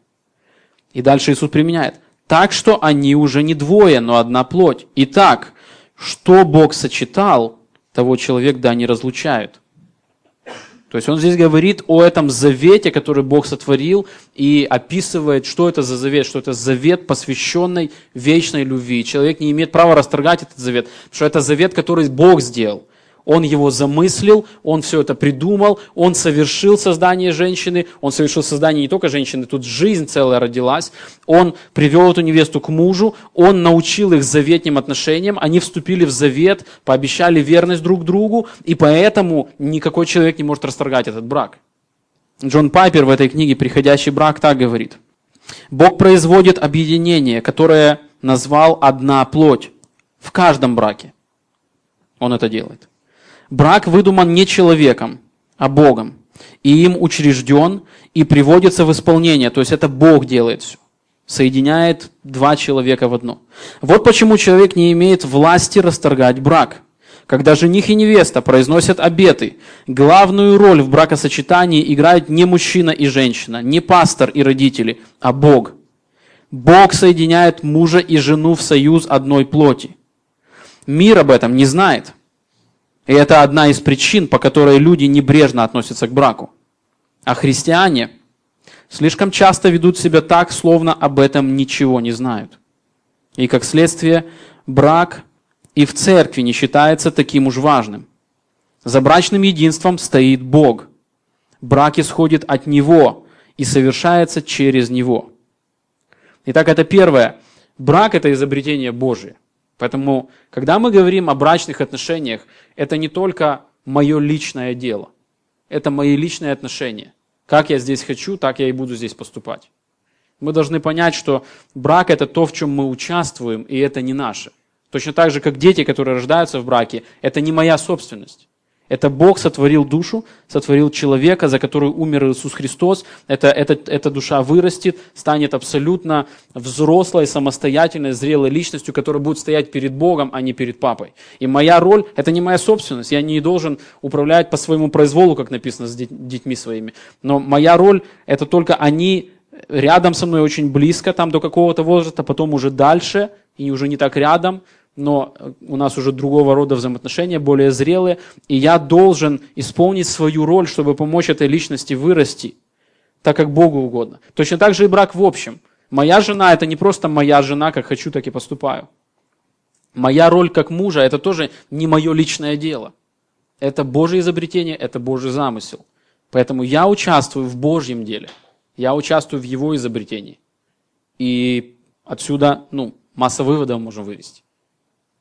И дальше Иисус применяет. Так что они уже не двое, но одна плоть. Итак, что Бог сочетал, того человек да не разлучают. То есть он здесь говорит о этом завете, который Бог сотворил, и описывает, что это за завет, что это завет, посвященный вечной любви. Человек не имеет права расторгать этот завет, потому что это завет, который Бог сделал. Он его замыслил, он все это придумал, он совершил создание женщины, он совершил создание не только женщины, тут жизнь целая родилась, он привел эту невесту к мужу, он научил их заветным отношениям, они вступили в завет, пообещали верность друг другу, и поэтому никакой человек не может расторгать этот брак. Джон Пайпер в этой книге «Приходящий брак» так говорит. Бог производит объединение, которое назвал «одна плоть» в каждом браке. Он это делает. Брак выдуман не человеком, а Богом. И им учрежден и приводится в исполнение. То есть это Бог делает все. Соединяет два человека в одно. Вот почему человек не имеет власти расторгать брак. Когда жених и невеста произносят обеты, главную роль в бракосочетании играют не мужчина и женщина, не пастор и родители, а Бог. Бог соединяет мужа и жену в союз одной плоти. Мир об этом не знает. И это одна из причин, по которой люди небрежно относятся к браку. А христиане слишком часто ведут себя так, словно об этом ничего не знают. И как следствие, брак и в церкви не считается таким уж важным. За брачным единством стоит Бог. Брак исходит от Него и совершается через Него. Итак, это первое. Брак – это изобретение Божие. Поэтому, когда мы говорим о брачных отношениях, это не только мое личное дело. Это мои личные отношения. Как я здесь хочу, так я и буду здесь поступать. Мы должны понять, что брак это то, в чем мы участвуем, и это не наше. Точно так же, как дети, которые рождаются в браке, это не моя собственность. Это Бог сотворил душу, сотворил человека, за которую умер Иисус Христос. Это, это, эта душа вырастет, станет абсолютно взрослой, самостоятельной, зрелой личностью, которая будет стоять перед Богом, а не перед папой. И моя роль – это не моя собственность. Я не должен управлять по своему произволу, как написано, с детьми своими. Но моя роль – это только они рядом со мной очень близко, там до какого-то возраста, потом уже дальше, и уже не так рядом – но у нас уже другого рода взаимоотношения, более зрелые, и я должен исполнить свою роль, чтобы помочь этой личности вырасти, так как Богу угодно. Точно так же и брак в общем. Моя жена – это не просто моя жена, как хочу, так и поступаю. Моя роль как мужа – это тоже не мое личное дело. Это Божье изобретение, это Божий замысел. Поэтому я участвую в Божьем деле. Я участвую в Его изобретении. И отсюда ну, масса выводов можем вывести.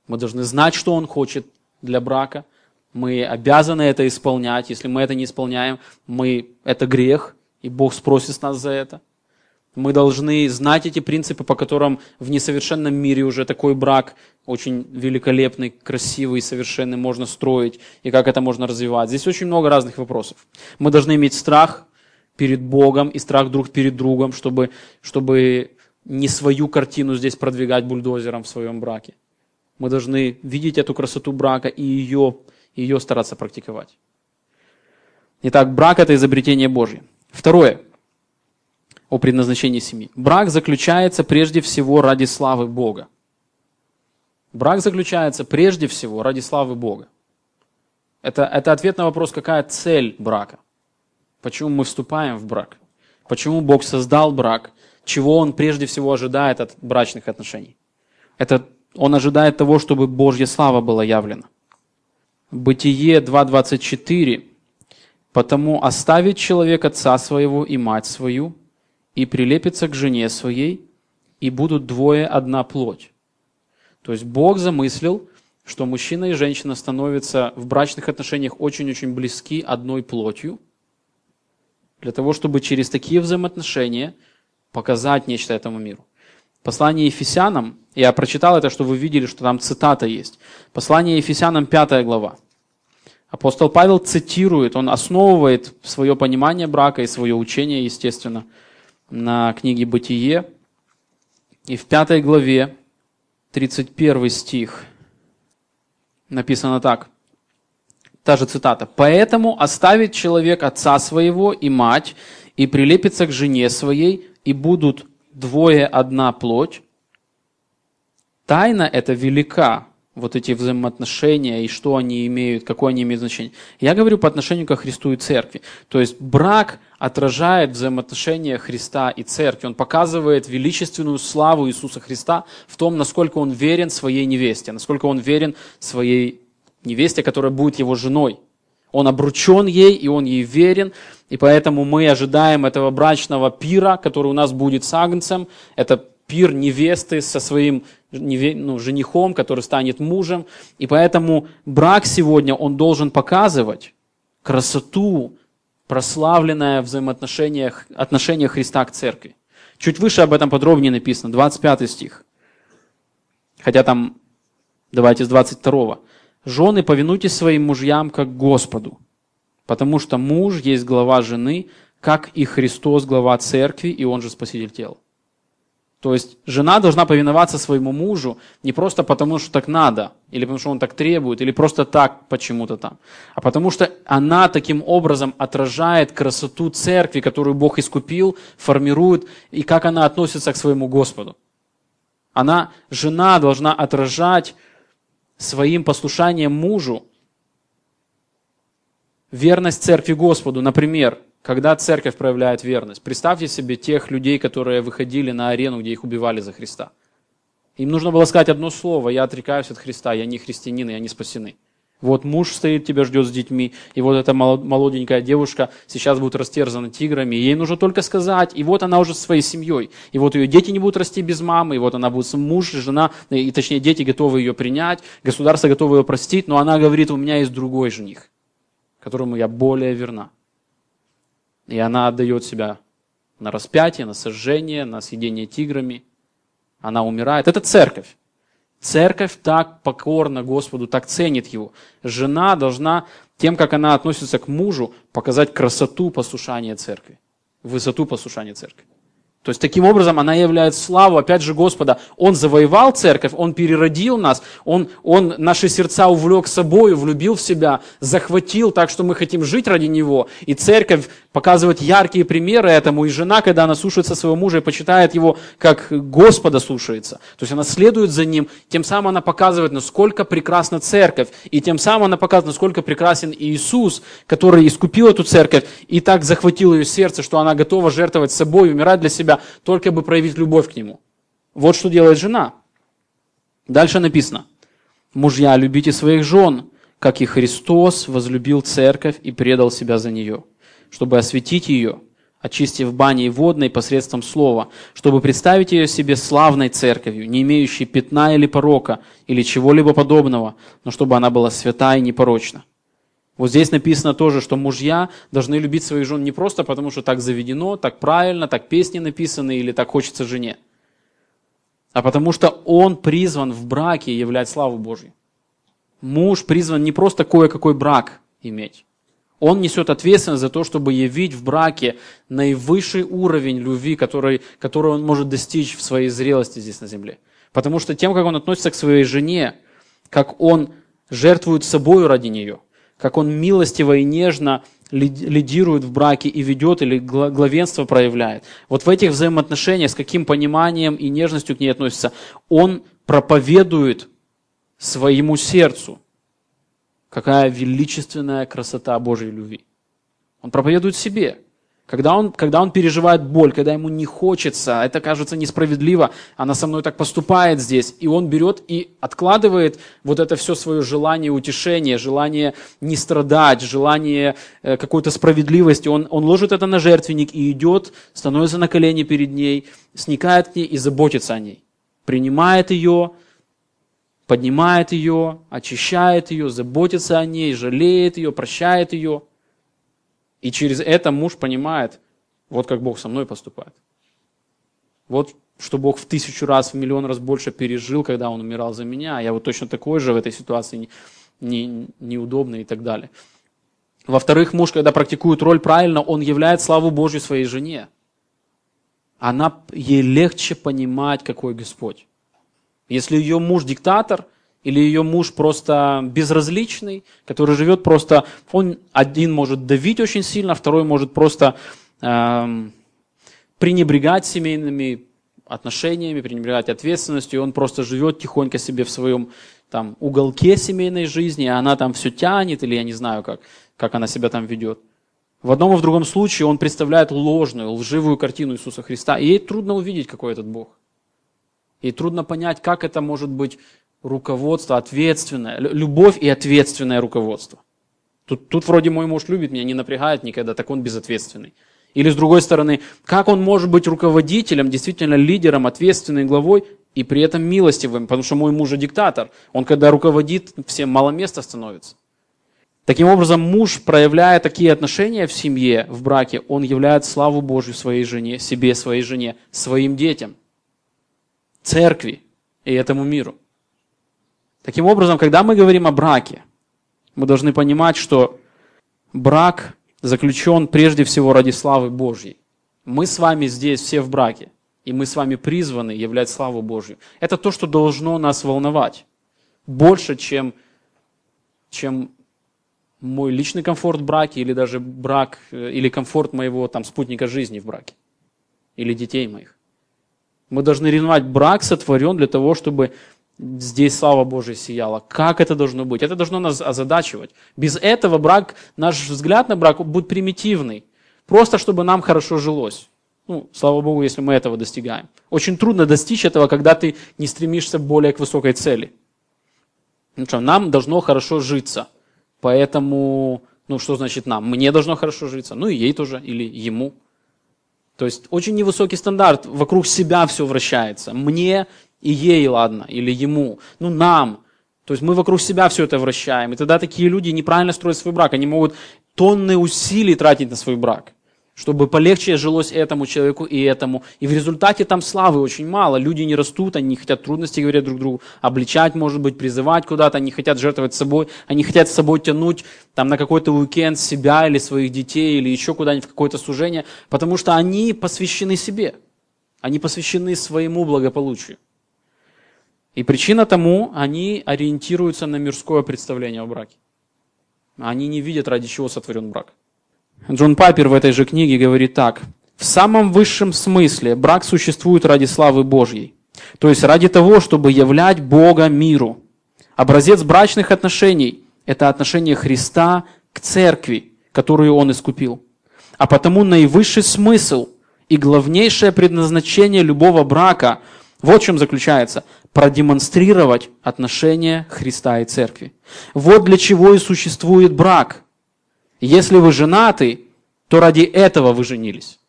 Мы должны знать, что Он хочет для брака. Мы обязаны это исполнять. Если мы это не исполняем, мы, это грех, и Бог спросит нас за это. Мы должны знать эти принципы, по которым в несовершенном мире уже такой брак очень великолепный, красивый, совершенный можно строить, и как это можно развивать. Здесь очень много разных вопросов. Мы должны иметь страх перед Богом и страх друг перед другом, чтобы, чтобы не свою картину здесь продвигать бульдозером в своем браке. Мы должны видеть эту красоту брака и ее, ее стараться практиковать. Итак, брак – это изобретение Божье. Второе – о предназначении семьи. Брак заключается прежде всего ради славы Бога. Брак заключается прежде всего ради славы Бога. Это, это ответ на вопрос, какая цель брака. Почему мы вступаем в брак? Почему Бог создал брак? Чего Он прежде всего ожидает от брачных отношений? Это он ожидает того, чтобы Божья слава была явлена. Бытие 2.24. «Потому оставит человек отца своего и мать свою, и прилепится к жене своей, и будут двое одна плоть». То есть Бог замыслил, что мужчина и женщина становятся в брачных отношениях очень-очень близки одной плотью, для того, чтобы через такие взаимоотношения показать нечто этому миру. Послание Ефесянам, я прочитал это, чтобы вы видели, что там цитата есть. Послание Ефесянам, 5 глава. Апостол Павел цитирует, он основывает свое понимание брака и свое учение, естественно, на книге «Бытие». И в пятой главе, 31 стих, написано так. Та же цитата. «Поэтому оставит человек отца своего и мать, и прилепится к жене своей, и будут двое одна плоть. Тайна эта велика, вот эти взаимоотношения и что они имеют, какое они имеют значение. Я говорю по отношению к Христу и Церкви. То есть брак отражает взаимоотношения Христа и Церкви. Он показывает величественную славу Иисуса Христа в том, насколько он верен своей невесте, насколько он верен своей невесте, которая будет его женой. Он обручен ей, и он ей верен, и поэтому мы ожидаем этого брачного пира, который у нас будет с Агнцем. Это пир невесты со своим ну, женихом, который станет мужем. И поэтому брак сегодня, он должен показывать красоту, прославленное взаимоотношениях отношения Христа к церкви. Чуть выше об этом подробнее написано, 25 стих. Хотя там, давайте с 22. «Жены, повинуйтесь своим мужьям, как Господу, Потому что муж есть глава жены, как и Христос глава церкви, и он же спаситель тела. То есть жена должна повиноваться своему мужу не просто потому, что так надо, или потому, что он так требует, или просто так почему-то там, а потому что она таким образом отражает красоту церкви, которую Бог искупил, формирует, и как она относится к своему Господу. Она, жена должна отражать своим послушанием мужу верность церкви Господу, например, когда церковь проявляет верность. Представьте себе тех людей, которые выходили на арену, где их убивали за Христа. Им нужно было сказать одно слово, я отрекаюсь от Христа, я не христианин, я не спасены. Вот муж стоит, тебя ждет с детьми, и вот эта молоденькая девушка сейчас будет растерзана тиграми, ей нужно только сказать, и вот она уже со своей семьей, и вот ее дети не будут расти без мамы, и вот она будет муж, жена, и точнее дети готовы ее принять, государство готово ее простить, но она говорит, у меня есть другой жених которому я более верна. И она отдает себя на распятие, на сожжение, на съедение тиграми. Она умирает. Это церковь. Церковь так покорна Господу, так ценит его. Жена должна тем, как она относится к мужу, показать красоту послушания церкви, высоту послушания церкви. То есть таким образом она является славу, опять же, Господа. Он завоевал церковь, Он переродил нас, Он, он наши сердца увлек собой, влюбил в себя, захватил так, что мы хотим жить ради Него. И церковь показывает яркие примеры этому. И жена, когда она слушается своего мужа и почитает его, как Господа слушается, то есть она следует за Ним, тем самым она показывает, насколько прекрасна церковь. И тем самым она показывает, насколько прекрасен Иисус, который искупил эту церковь и так захватил ее сердце, что она готова жертвовать собой, умирать для себя, только бы проявить любовь к нему. Вот что делает жена. Дальше написано. Мужья, любите своих жен, как и Христос возлюбил церковь и предал себя за нее, чтобы осветить ее, очистив бани и водной посредством слова, чтобы представить ее себе славной церковью, не имеющей пятна или порока, или чего-либо подобного, но чтобы она была свята и непорочна. Вот здесь написано тоже, что мужья должны любить своих жен не просто потому, что так заведено, так правильно, так песни написаны или так хочется жене, а потому что он призван в браке являть славу Божью. Муж призван не просто кое-какой брак иметь. Он несет ответственность за то, чтобы явить в браке наивысший уровень любви, который, который он может достичь в своей зрелости здесь на земле. Потому что тем, как он относится к своей жене, как он жертвует собой ради нее, как он милостиво и нежно лидирует в браке и ведет или главенство проявляет. Вот в этих взаимоотношениях, с каким пониманием и нежностью к ней относится, он проповедует своему сердцу, какая величественная красота Божьей любви. Он проповедует себе. Когда он, когда он переживает боль, когда ему не хочется, это кажется несправедливо, она со мной так поступает здесь, и он берет и откладывает вот это все свое желание утешения, желание не страдать, желание э, какой-то справедливости, он, он ложит это на жертвенник и идет, становится на колени перед ней, сникает к ней и заботится о ней. Принимает ее, поднимает ее, очищает ее, заботится о ней, жалеет ее, прощает ее – и через это муж понимает, вот как Бог со мной поступает. Вот что Бог в тысячу раз, в миллион раз больше пережил, когда Он умирал за меня, а я вот точно такой же в этой ситуации не, не, неудобный и так далее. Во-вторых, муж, когда практикует роль правильно, он являет славу Божью своей жене. Она, ей легче понимать, какой Господь. Если ее муж диктатор, или ее муж просто безразличный, который живет просто, он один может давить очень сильно, второй может просто э, пренебрегать семейными отношениями, пренебрегать ответственностью, и он просто живет тихонько себе в своем там, уголке семейной жизни, и она там все тянет, или я не знаю, как, как она себя там ведет. В одном и в другом случае он представляет ложную, лживую картину Иисуса Христа, и ей трудно увидеть, какой этот Бог. Ей трудно понять, как это может быть руководство, ответственное, любовь и ответственное руководство. Тут, тут вроде мой муж любит меня, не напрягает никогда, так он безответственный. Или с другой стороны, как он может быть руководителем, действительно лидером, ответственной главой и при этом милостивым, потому что мой муж же диктатор. Он когда руководит, всем мало места становится. Таким образом, муж, проявляя такие отношения в семье, в браке, он являет славу Божью своей жене, себе, своей жене, своим детям, церкви и этому миру. Таким образом, когда мы говорим о браке, мы должны понимать, что брак заключен прежде всего ради славы Божьей. Мы с вами здесь все в браке, и мы с вами призваны являть славу Божью. Это то, что должно нас волновать. Больше, чем, чем мой личный комфорт в браке, или даже брак, э, или комфорт моего там, спутника жизни в браке, или детей моих. Мы должны ревновать. Брак сотворен для того, чтобы здесь слава Божия сияла. Как это должно быть? Это должно нас озадачивать. Без этого брак, наш взгляд на брак будет примитивный. Просто чтобы нам хорошо жилось. Ну, слава Богу, если мы этого достигаем. Очень трудно достичь этого, когда ты не стремишься более к высокой цели. Ну что, нам должно хорошо житься. Поэтому, ну что значит нам? Мне должно хорошо житься, ну и ей тоже, или ему. То есть очень невысокий стандарт, вокруг себя все вращается. Мне и ей ладно, или ему, ну нам. То есть мы вокруг себя все это вращаем. И тогда такие люди неправильно строят свой брак. Они могут тонны усилий тратить на свой брак. Чтобы полегче жилось этому человеку и этому. И в результате там славы очень мало. Люди не растут, они не хотят трудностей говорить друг другу, обличать, может быть, призывать куда-то, они хотят жертвовать собой, они хотят с собой тянуть там на какой-то уикенд себя или своих детей, или еще куда-нибудь в какое-то служение, потому что они посвящены себе, они посвящены своему благополучию. И причина тому, они ориентируются на мирское представление о браке. Они не видят, ради чего сотворен брак. Джон Пайпер в этой же книге говорит так. В самом высшем смысле брак существует ради славы Божьей. То есть ради того, чтобы являть Бога миру. Образец брачных отношений – это отношение Христа к церкви, которую Он искупил. А потому наивысший смысл и главнейшее предназначение любого брака вот в чем заключается – продемонстрировать отношение Христа и церкви. Вот для чего и существует брак – если вы женаты, то ради этого вы женились.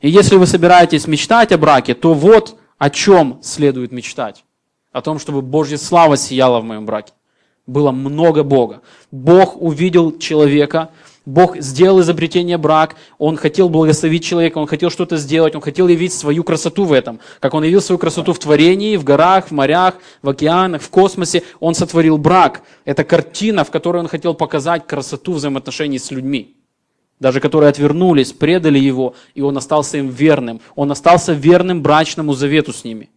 И если вы собираетесь мечтать о браке, то вот о чем следует мечтать. О том, чтобы Божья слава сияла в моем браке. Было много Бога. Бог увидел человека, Бог сделал изобретение брак, Он хотел благословить человека, Он хотел что-то сделать, Он хотел явить свою красоту в этом. Как Он явил свою красоту в творении, в горах, в морях, в океанах, в космосе, Он сотворил брак. Это картина, в которой Он хотел показать красоту взаимоотношений с людьми. Даже которые отвернулись, предали Его, и Он остался им верным. Он остался верным брачному завету с ними.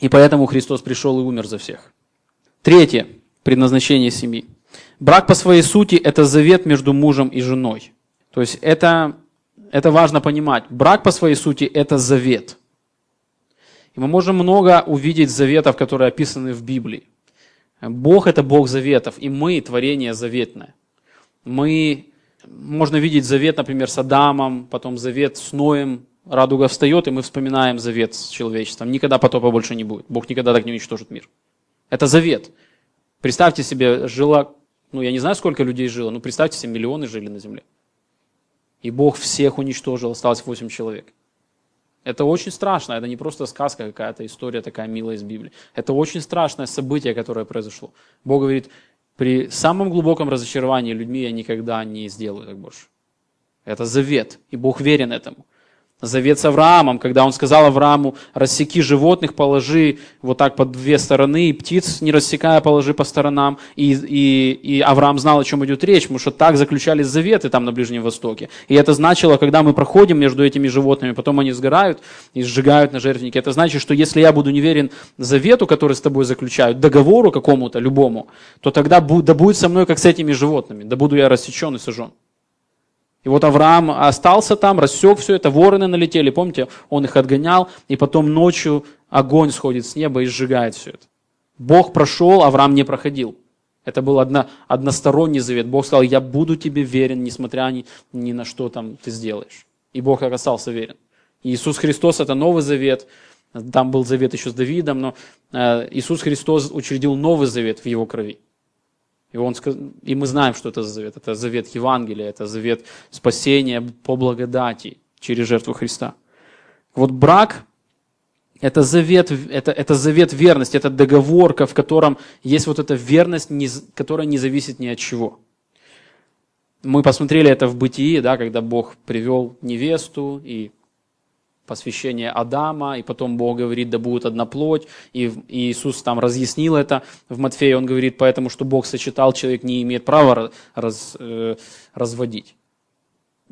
И поэтому Христос пришел и умер за всех. Третье. Предназначение семьи. Брак по своей сути – это завет между мужем и женой. То есть это, это важно понимать. Брак по своей сути – это завет. И мы можем много увидеть заветов, которые описаны в Библии. Бог – это Бог заветов, и мы – творение заветное. Мы, можно видеть завет, например, с Адамом, потом завет с Ноем, радуга встает, и мы вспоминаем завет с человечеством. Никогда потопа больше не будет. Бог никогда так не уничтожит мир. Это завет. Представьте себе, жила ну, я не знаю, сколько людей жило, но представьте себе, миллионы жили на земле. И Бог всех уничтожил, осталось 8 человек. Это очень страшно, это не просто сказка какая-то, история такая милая из Библии. Это очень страшное событие, которое произошло. Бог говорит, при самом глубоком разочаровании людьми я никогда не сделаю так больше. Это завет, и Бог верен этому. Завет с Авраамом, когда он сказал Аврааму, рассеки животных, положи вот так по две стороны, и птиц, не рассекая, положи по сторонам. И, и, и Авраам знал, о чем идет речь, потому что так заключались заветы там на Ближнем Востоке. И это значило, когда мы проходим между этими животными, потом они сгорают и сжигают на жертвеннике, это значит, что если я буду неверен завету, который с тобой заключают, договору какому-то, любому, то тогда да будет со мной, как с этими животными, да буду я рассечен и сожжен. И вот Авраам остался там, рассек все это, вороны налетели, помните, он их отгонял, и потом ночью огонь сходит с неба и сжигает все это. Бог прошел, Авраам не проходил. Это был одно, односторонний завет. Бог сказал, я буду тебе верен, несмотря ни, ни на что там ты сделаешь. И Бог остался верен. Иисус Христос – это новый завет. Там был завет еще с Давидом, но э, Иисус Христос учредил новый завет в его крови. И, он, и мы знаем, что это за завет. Это завет Евангелия, это завет спасения по благодати через жертву Христа. Вот брак – это завет, это, это завет верности, это договор, в котором есть вот эта верность, которая не зависит ни от чего. Мы посмотрели это в бытии, да, когда Бог привел невесту, и посвящение Адама, и потом Бог говорит, да будет одна плоть, и, Иисус там разъяснил это в Матфея, он говорит, поэтому что Бог сочетал, человек не имеет права раз, э, разводить.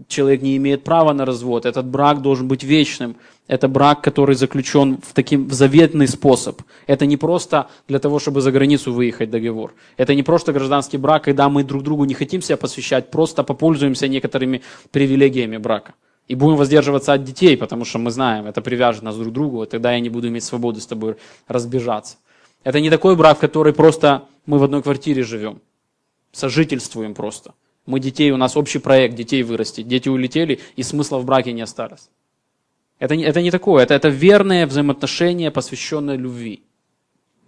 Человек не имеет права на развод, этот брак должен быть вечным, это брак, который заключен в, таким, в заветный способ. Это не просто для того, чтобы за границу выехать договор. Это не просто гражданский брак, когда мы друг другу не хотим себя посвящать, просто попользуемся некоторыми привилегиями брака. И будем воздерживаться от детей, потому что мы знаем, это привяжет нас друг к другу, и тогда я не буду иметь свободу с тобой разбежаться. Это не такой брак, который просто мы в одной квартире живем, сожительствуем просто. Мы детей, у нас общий проект, детей вырастить. Дети улетели, и смысла в браке не осталось. Это не, это не такое, это, это верное взаимоотношение, посвященное любви.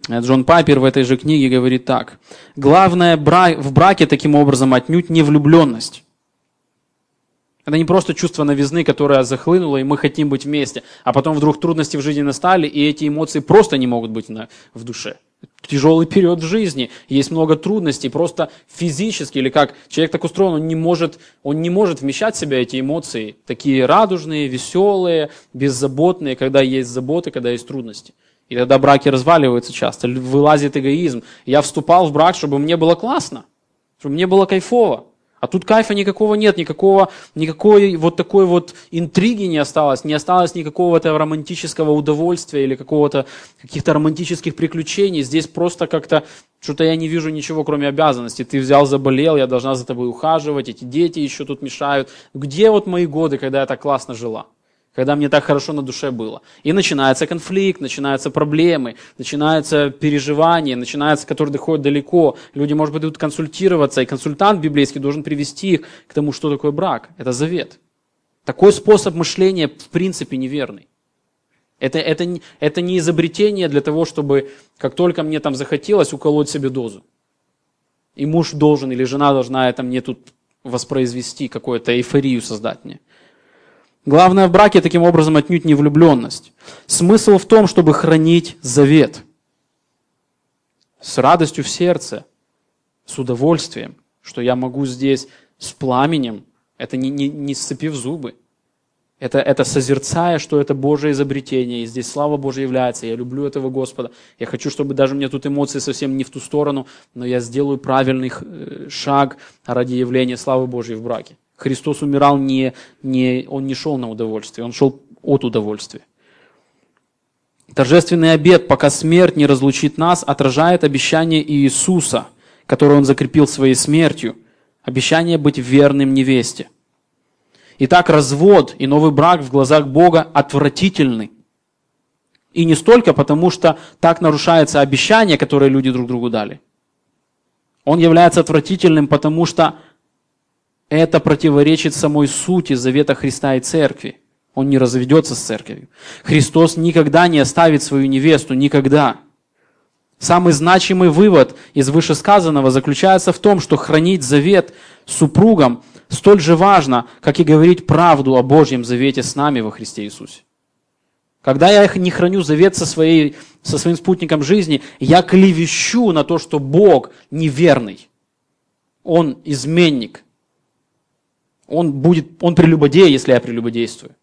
Джон Пайпер в этой же книге говорит так. Главное в браке таким образом отнюдь не влюбленность, это не просто чувство новизны, которое захлынуло, и мы хотим быть вместе, а потом вдруг трудности в жизни настали, и эти эмоции просто не могут быть на, в душе. тяжелый период в жизни, есть много трудностей, просто физически, или как человек так устроен, он не может, он не может вмещать в себя эти эмоции, такие радужные, веселые, беззаботные, когда есть заботы, когда есть трудности. И тогда браки разваливаются часто, вылазит эгоизм. Я вступал в брак, чтобы мне было классно, чтобы мне было кайфово. А тут кайфа никакого нет, никакого, никакой вот такой вот интриги не осталось, не осталось никакого этого романтического удовольствия или какого-то каких-то романтических приключений. Здесь просто как-то что-то я не вижу ничего, кроме обязанностей. Ты взял, заболел, я должна за тобой ухаживать, эти дети еще тут мешают. Где вот мои годы, когда я так классно жила? Когда мне так хорошо на душе было. И начинается конфликт, начинаются проблемы, начинаются переживания, начинается, которые доходят далеко. Люди, может быть, идут консультироваться, и консультант библейский должен привести их к тому, что такое брак. Это завет. Такой способ мышления в принципе неверный. Это, это, это не изобретение для того, чтобы как только мне там захотелось уколоть себе дозу. И муж должен или жена должна это мне тут воспроизвести, какую-то эйфорию создать мне. Главное в браке таким образом отнюдь не влюбленность. Смысл в том, чтобы хранить завет. С радостью в сердце, с удовольствием, что я могу здесь с пламенем, это не, не, не сцепив зубы, это, это созерцая, что это Божье изобретение, и здесь слава Божья является, я люблю этого Господа. Я хочу, чтобы даже мне тут эмоции совсем не в ту сторону, но я сделаю правильный э, шаг ради явления славы Божьей в браке. Христос умирал не, не, он не шел на удовольствие, он шел от удовольствия. Торжественный обед, пока смерть не разлучит нас, отражает обещание Иисуса, которое он закрепил своей смертью, обещание быть верным невесте. Итак, развод и новый брак в глазах Бога отвратительны. И не столько потому, что так нарушается обещание, которое люди друг другу дали. Он является отвратительным, потому что это противоречит самой сути завета Христа и церкви. Он не разведется с церковью. Христос никогда не оставит свою невесту, никогда. Самый значимый вывод из вышесказанного заключается в том, что хранить завет супругам столь же важно, как и говорить правду о Божьем завете с нами во Христе Иисусе. Когда я не храню завет со, своей, со своим спутником жизни, я клевещу на то, что Бог неверный. Он изменник, он будет, он прелюбодей, если я прелюбодействую.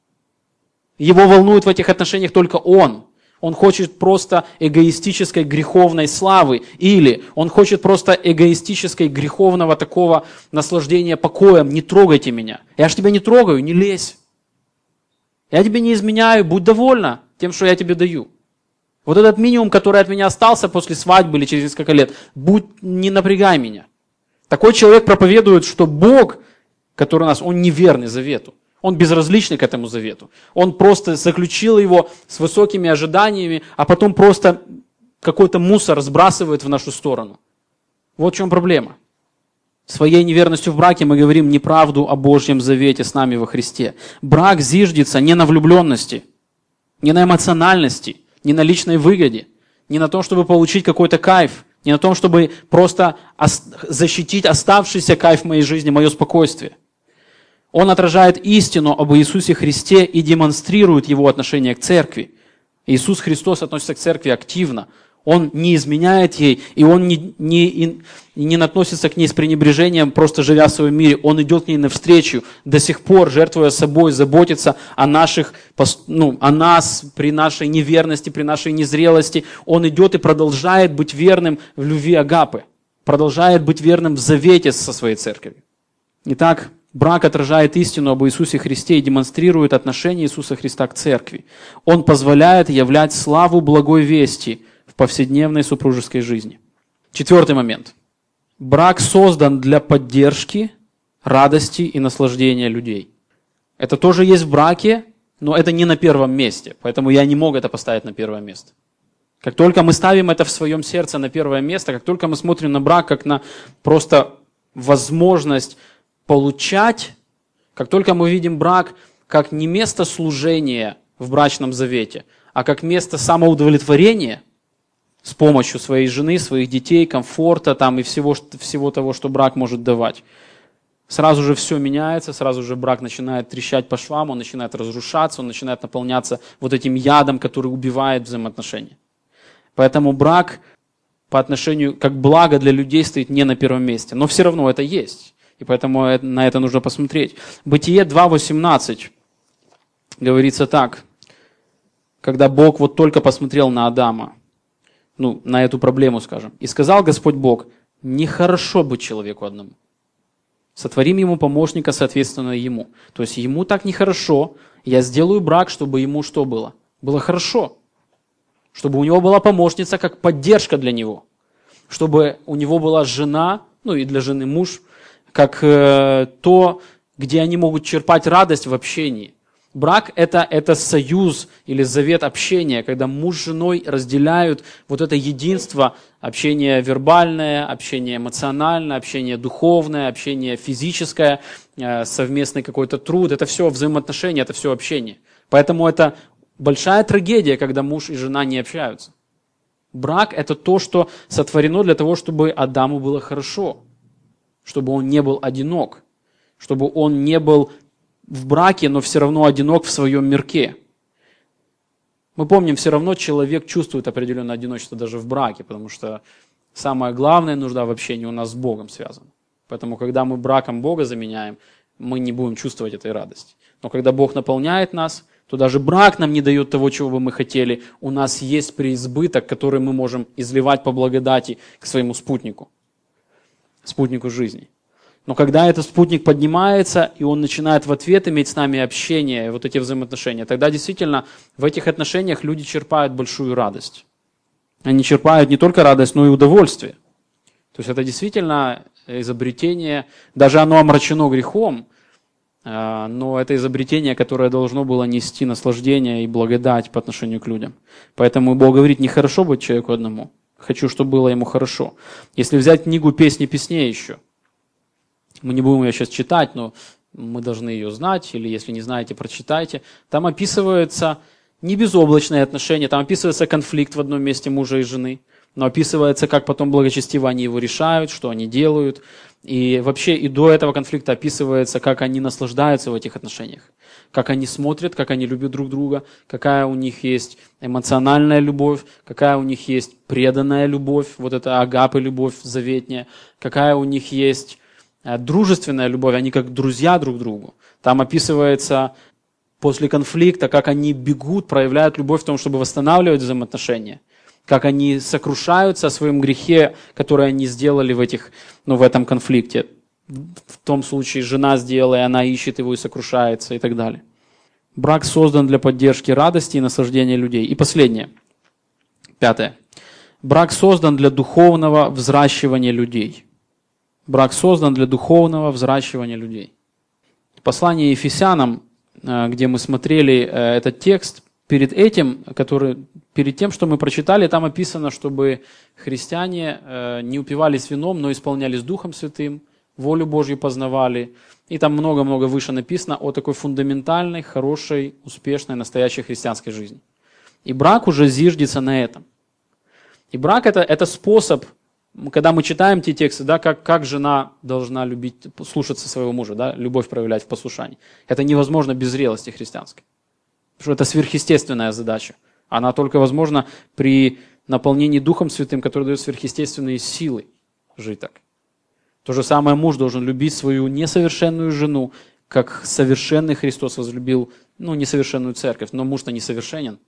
Его волнует в этих отношениях только он. Он хочет просто эгоистической греховной славы. Или он хочет просто эгоистической греховного такого наслаждения покоем. Не трогайте меня. Я же тебя не трогаю, не лезь. Я тебе не изменяю, будь довольна тем, что я тебе даю. Вот этот минимум, который от меня остался после свадьбы или через несколько лет, будь, не напрягай меня. Такой человек проповедует, что Бог который у нас, он неверный завету. Он безразличный к этому завету. Он просто заключил его с высокими ожиданиями, а потом просто какой-то мусор сбрасывает в нашу сторону. Вот в чем проблема. Своей неверностью в браке мы говорим неправду о Божьем завете с нами во Христе. Брак зиждется не на влюбленности, не на эмоциональности, не на личной выгоде, не на том, чтобы получить какой-то кайф, не на том, чтобы просто защитить оставшийся кайф в моей жизни, мое спокойствие – он отражает истину об Иисусе Христе и демонстрирует его отношение к церкви. Иисус Христос относится к церкви активно. Он не изменяет ей, и он не, не, не относится к ней с пренебрежением, просто живя в своем мире. Он идет к ней навстречу, до сих пор, жертвуя собой, заботится о, наших, ну, о нас при нашей неверности, при нашей незрелости. Он идет и продолжает быть верным в любви Агапы, продолжает быть верным в завете со своей церковью. Итак, Брак отражает истину об Иисусе Христе и демонстрирует отношение Иисуса Христа к церкви. Он позволяет являть славу благой вести в повседневной супружеской жизни. Четвертый момент. Брак создан для поддержки, радости и наслаждения людей. Это тоже есть в браке, но это не на первом месте. Поэтому я не мог это поставить на первое место. Как только мы ставим это в своем сердце на первое место, как только мы смотрим на брак как на просто возможность получать, как только мы видим брак как не место служения в брачном завете, а как место самоудовлетворения с помощью своей жены, своих детей, комфорта там и всего, всего того, что брак может давать. Сразу же все меняется, сразу же брак начинает трещать по швам, он начинает разрушаться, он начинает наполняться вот этим ядом, который убивает взаимоотношения. Поэтому брак по отношению, как благо для людей стоит не на первом месте. Но все равно это есть. И поэтому на это нужно посмотреть. Бытие 2.18 говорится так. Когда Бог вот только посмотрел на Адама, ну, на эту проблему, скажем, и сказал Господь Бог, нехорошо быть человеку одному. Сотворим ему помощника, соответственно, ему. То есть ему так нехорошо, я сделаю брак, чтобы ему что было? Было хорошо. Чтобы у него была помощница как поддержка для него. Чтобы у него была жена, ну и для жены муж, как э, то, где они могут черпать радость в общении. Брак это, – это союз или завет общения, когда муж с женой разделяют вот это единство, общение вербальное, общение эмоциональное, общение духовное, общение физическое, э, совместный какой-то труд. Это все взаимоотношения, это все общение. Поэтому это большая трагедия, когда муж и жена не общаются. Брак – это то, что сотворено для того, чтобы Адаму было хорошо, чтобы он не был одинок, чтобы он не был в браке, но все равно одинок в своем мирке. Мы помним, все равно человек чувствует определенное одиночество даже в браке, потому что самая главная нужда в общении у нас с Богом связана. Поэтому, когда мы браком Бога заменяем, мы не будем чувствовать этой радости. Но когда Бог наполняет нас, то даже брак нам не дает того, чего бы мы хотели. У нас есть преизбыток, который мы можем изливать по благодати к своему спутнику, спутнику жизни. Но когда этот спутник поднимается, и он начинает в ответ иметь с нами общение, вот эти взаимоотношения, тогда действительно в этих отношениях люди черпают большую радость. Они черпают не только радость, но и удовольствие. То есть это действительно изобретение, даже оно омрачено грехом, а, но это изобретение, которое должно было нести наслаждение и благодать по отношению к людям. Поэтому Бог говорит, нехорошо быть человеку одному. Хочу, чтобы было ему хорошо. Если взять книгу «Песни песней» еще, мы не будем ее сейчас читать, но мы должны ее знать, или если не знаете, прочитайте. Там описываются не безоблачные отношения, там описывается конфликт в одном месте мужа и жены, но описывается, как потом благочестиво они его решают, что они делают. И вообще и до этого конфликта описывается, как они наслаждаются в этих отношениях, как они смотрят, как они любят друг друга, какая у них есть эмоциональная любовь, какая у них есть преданная любовь, вот это агапы любовь заветняя, какая у них есть Э, дружественная любовь, они как друзья друг другу. Там описывается после конфликта, как они бегут, проявляют любовь в том, чтобы восстанавливать взаимоотношения, как они сокрушаются о своем грехе, который они сделали в, этих, ну, в этом конфликте. В том случае жена сделала, и она ищет его и сокрушается и так далее. Брак создан для поддержки радости и наслаждения людей. И последнее, пятое. Брак создан для духовного взращивания людей. Брак создан для духовного взращивания людей. Послание Ефесянам, э, где мы смотрели э, этот текст, перед этим, который, перед тем, что мы прочитали, там описано, чтобы христиане э, не упивались вином, но исполнялись Духом Святым, волю Божью познавали. И там много-много выше написано о такой фундаментальной, хорошей, успешной, настоящей христианской жизни. И брак уже зиждется на этом. И брак это, это способ когда мы читаем те тексты, да, как, как жена должна любить, слушаться своего мужа, да, любовь проявлять в послушании. Это невозможно без зрелости христианской. Потому что это сверхъестественная задача. Она только возможна при наполнении Духом Святым, который дает сверхъестественные силы жить так. То же самое муж должен любить свою несовершенную жену, как совершенный Христос возлюбил, ну, несовершенную церковь, но муж-то несовершенен.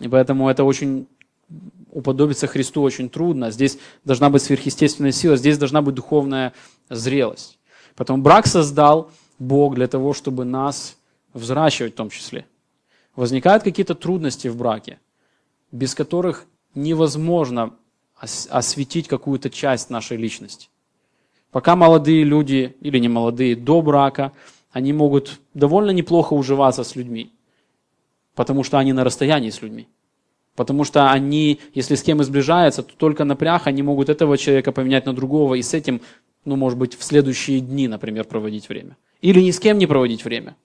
И поэтому это очень уподобиться Христу очень трудно. Здесь должна быть сверхъестественная сила, здесь должна быть духовная зрелость. Потом брак создал Бог для того, чтобы нас взращивать в том числе. Возникают какие-то трудности в браке, без которых невозможно осветить какую-то часть нашей личности. Пока молодые люди, или не молодые, до брака, они могут довольно неплохо уживаться с людьми, потому что они на расстоянии с людьми. Потому что они, если с кем и сближаются, то только напряг они могут этого человека поменять на другого и с этим, ну, может быть, в следующие дни, например, проводить время. Или ни с кем не проводить время.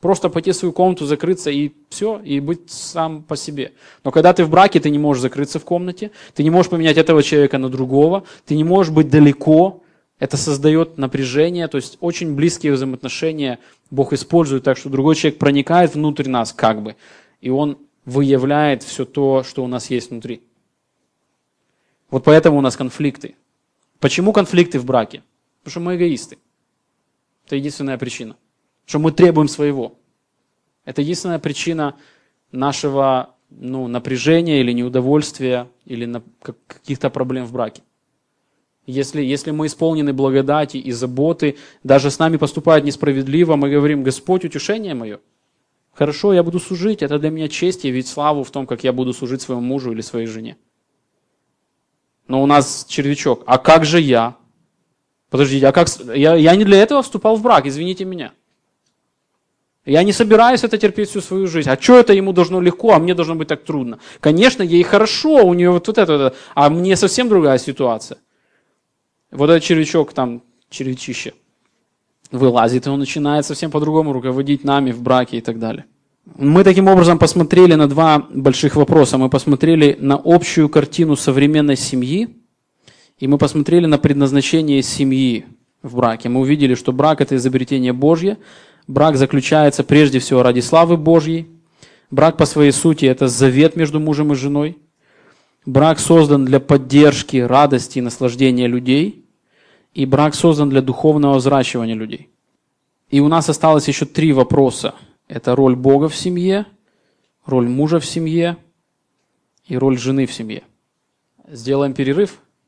Просто пойти в свою комнату, закрыться и все, и быть сам по себе. Но когда ты в браке, ты не можешь закрыться в комнате, ты не можешь поменять этого человека на другого, ты не можешь быть далеко, это создает напряжение, то есть очень близкие взаимоотношения Бог использует так, что другой человек проникает внутрь нас как бы, и он выявляет все то, что у нас есть внутри. Вот поэтому у нас конфликты. Почему конфликты в браке? Потому что мы эгоисты. Это единственная причина. Что мы требуем своего. Это единственная причина нашего ну, напряжения или неудовольствия, или каких-то проблем в браке. Если, если мы исполнены благодати и заботы, даже с нами поступают несправедливо, мы говорим, Господь, утешение мое. Хорошо, я буду служить, это для меня честь, и ведь славу в том, как я буду служить своему мужу или своей жене. Но у нас червячок, а как же я? Подождите, а как... Я, я не для этого вступал в брак, извините меня. Я не собираюсь это терпеть всю свою жизнь. А что это ему должно легко, а мне должно быть так трудно? Конечно, ей хорошо, у нее вот, вот это, вот это, а мне совсем другая ситуация. Вот этот червячок там, червячище, вылазит, и он начинает совсем по-другому руководить нами в браке и так далее. Мы таким образом посмотрели на два больших вопроса. Мы посмотрели на общую картину современной семьи, и мы посмотрели на предназначение семьи в браке. Мы увидели, что брак – это изобретение Божье, брак заключается прежде всего ради славы Божьей, брак по своей сути – это завет между мужем и женой, брак создан для поддержки, радости и наслаждения людей – и брак создан для духовного взращивания людей. И у нас осталось еще три вопроса. Это роль Бога в семье, роль мужа в семье и роль жены в семье. Сделаем перерыв.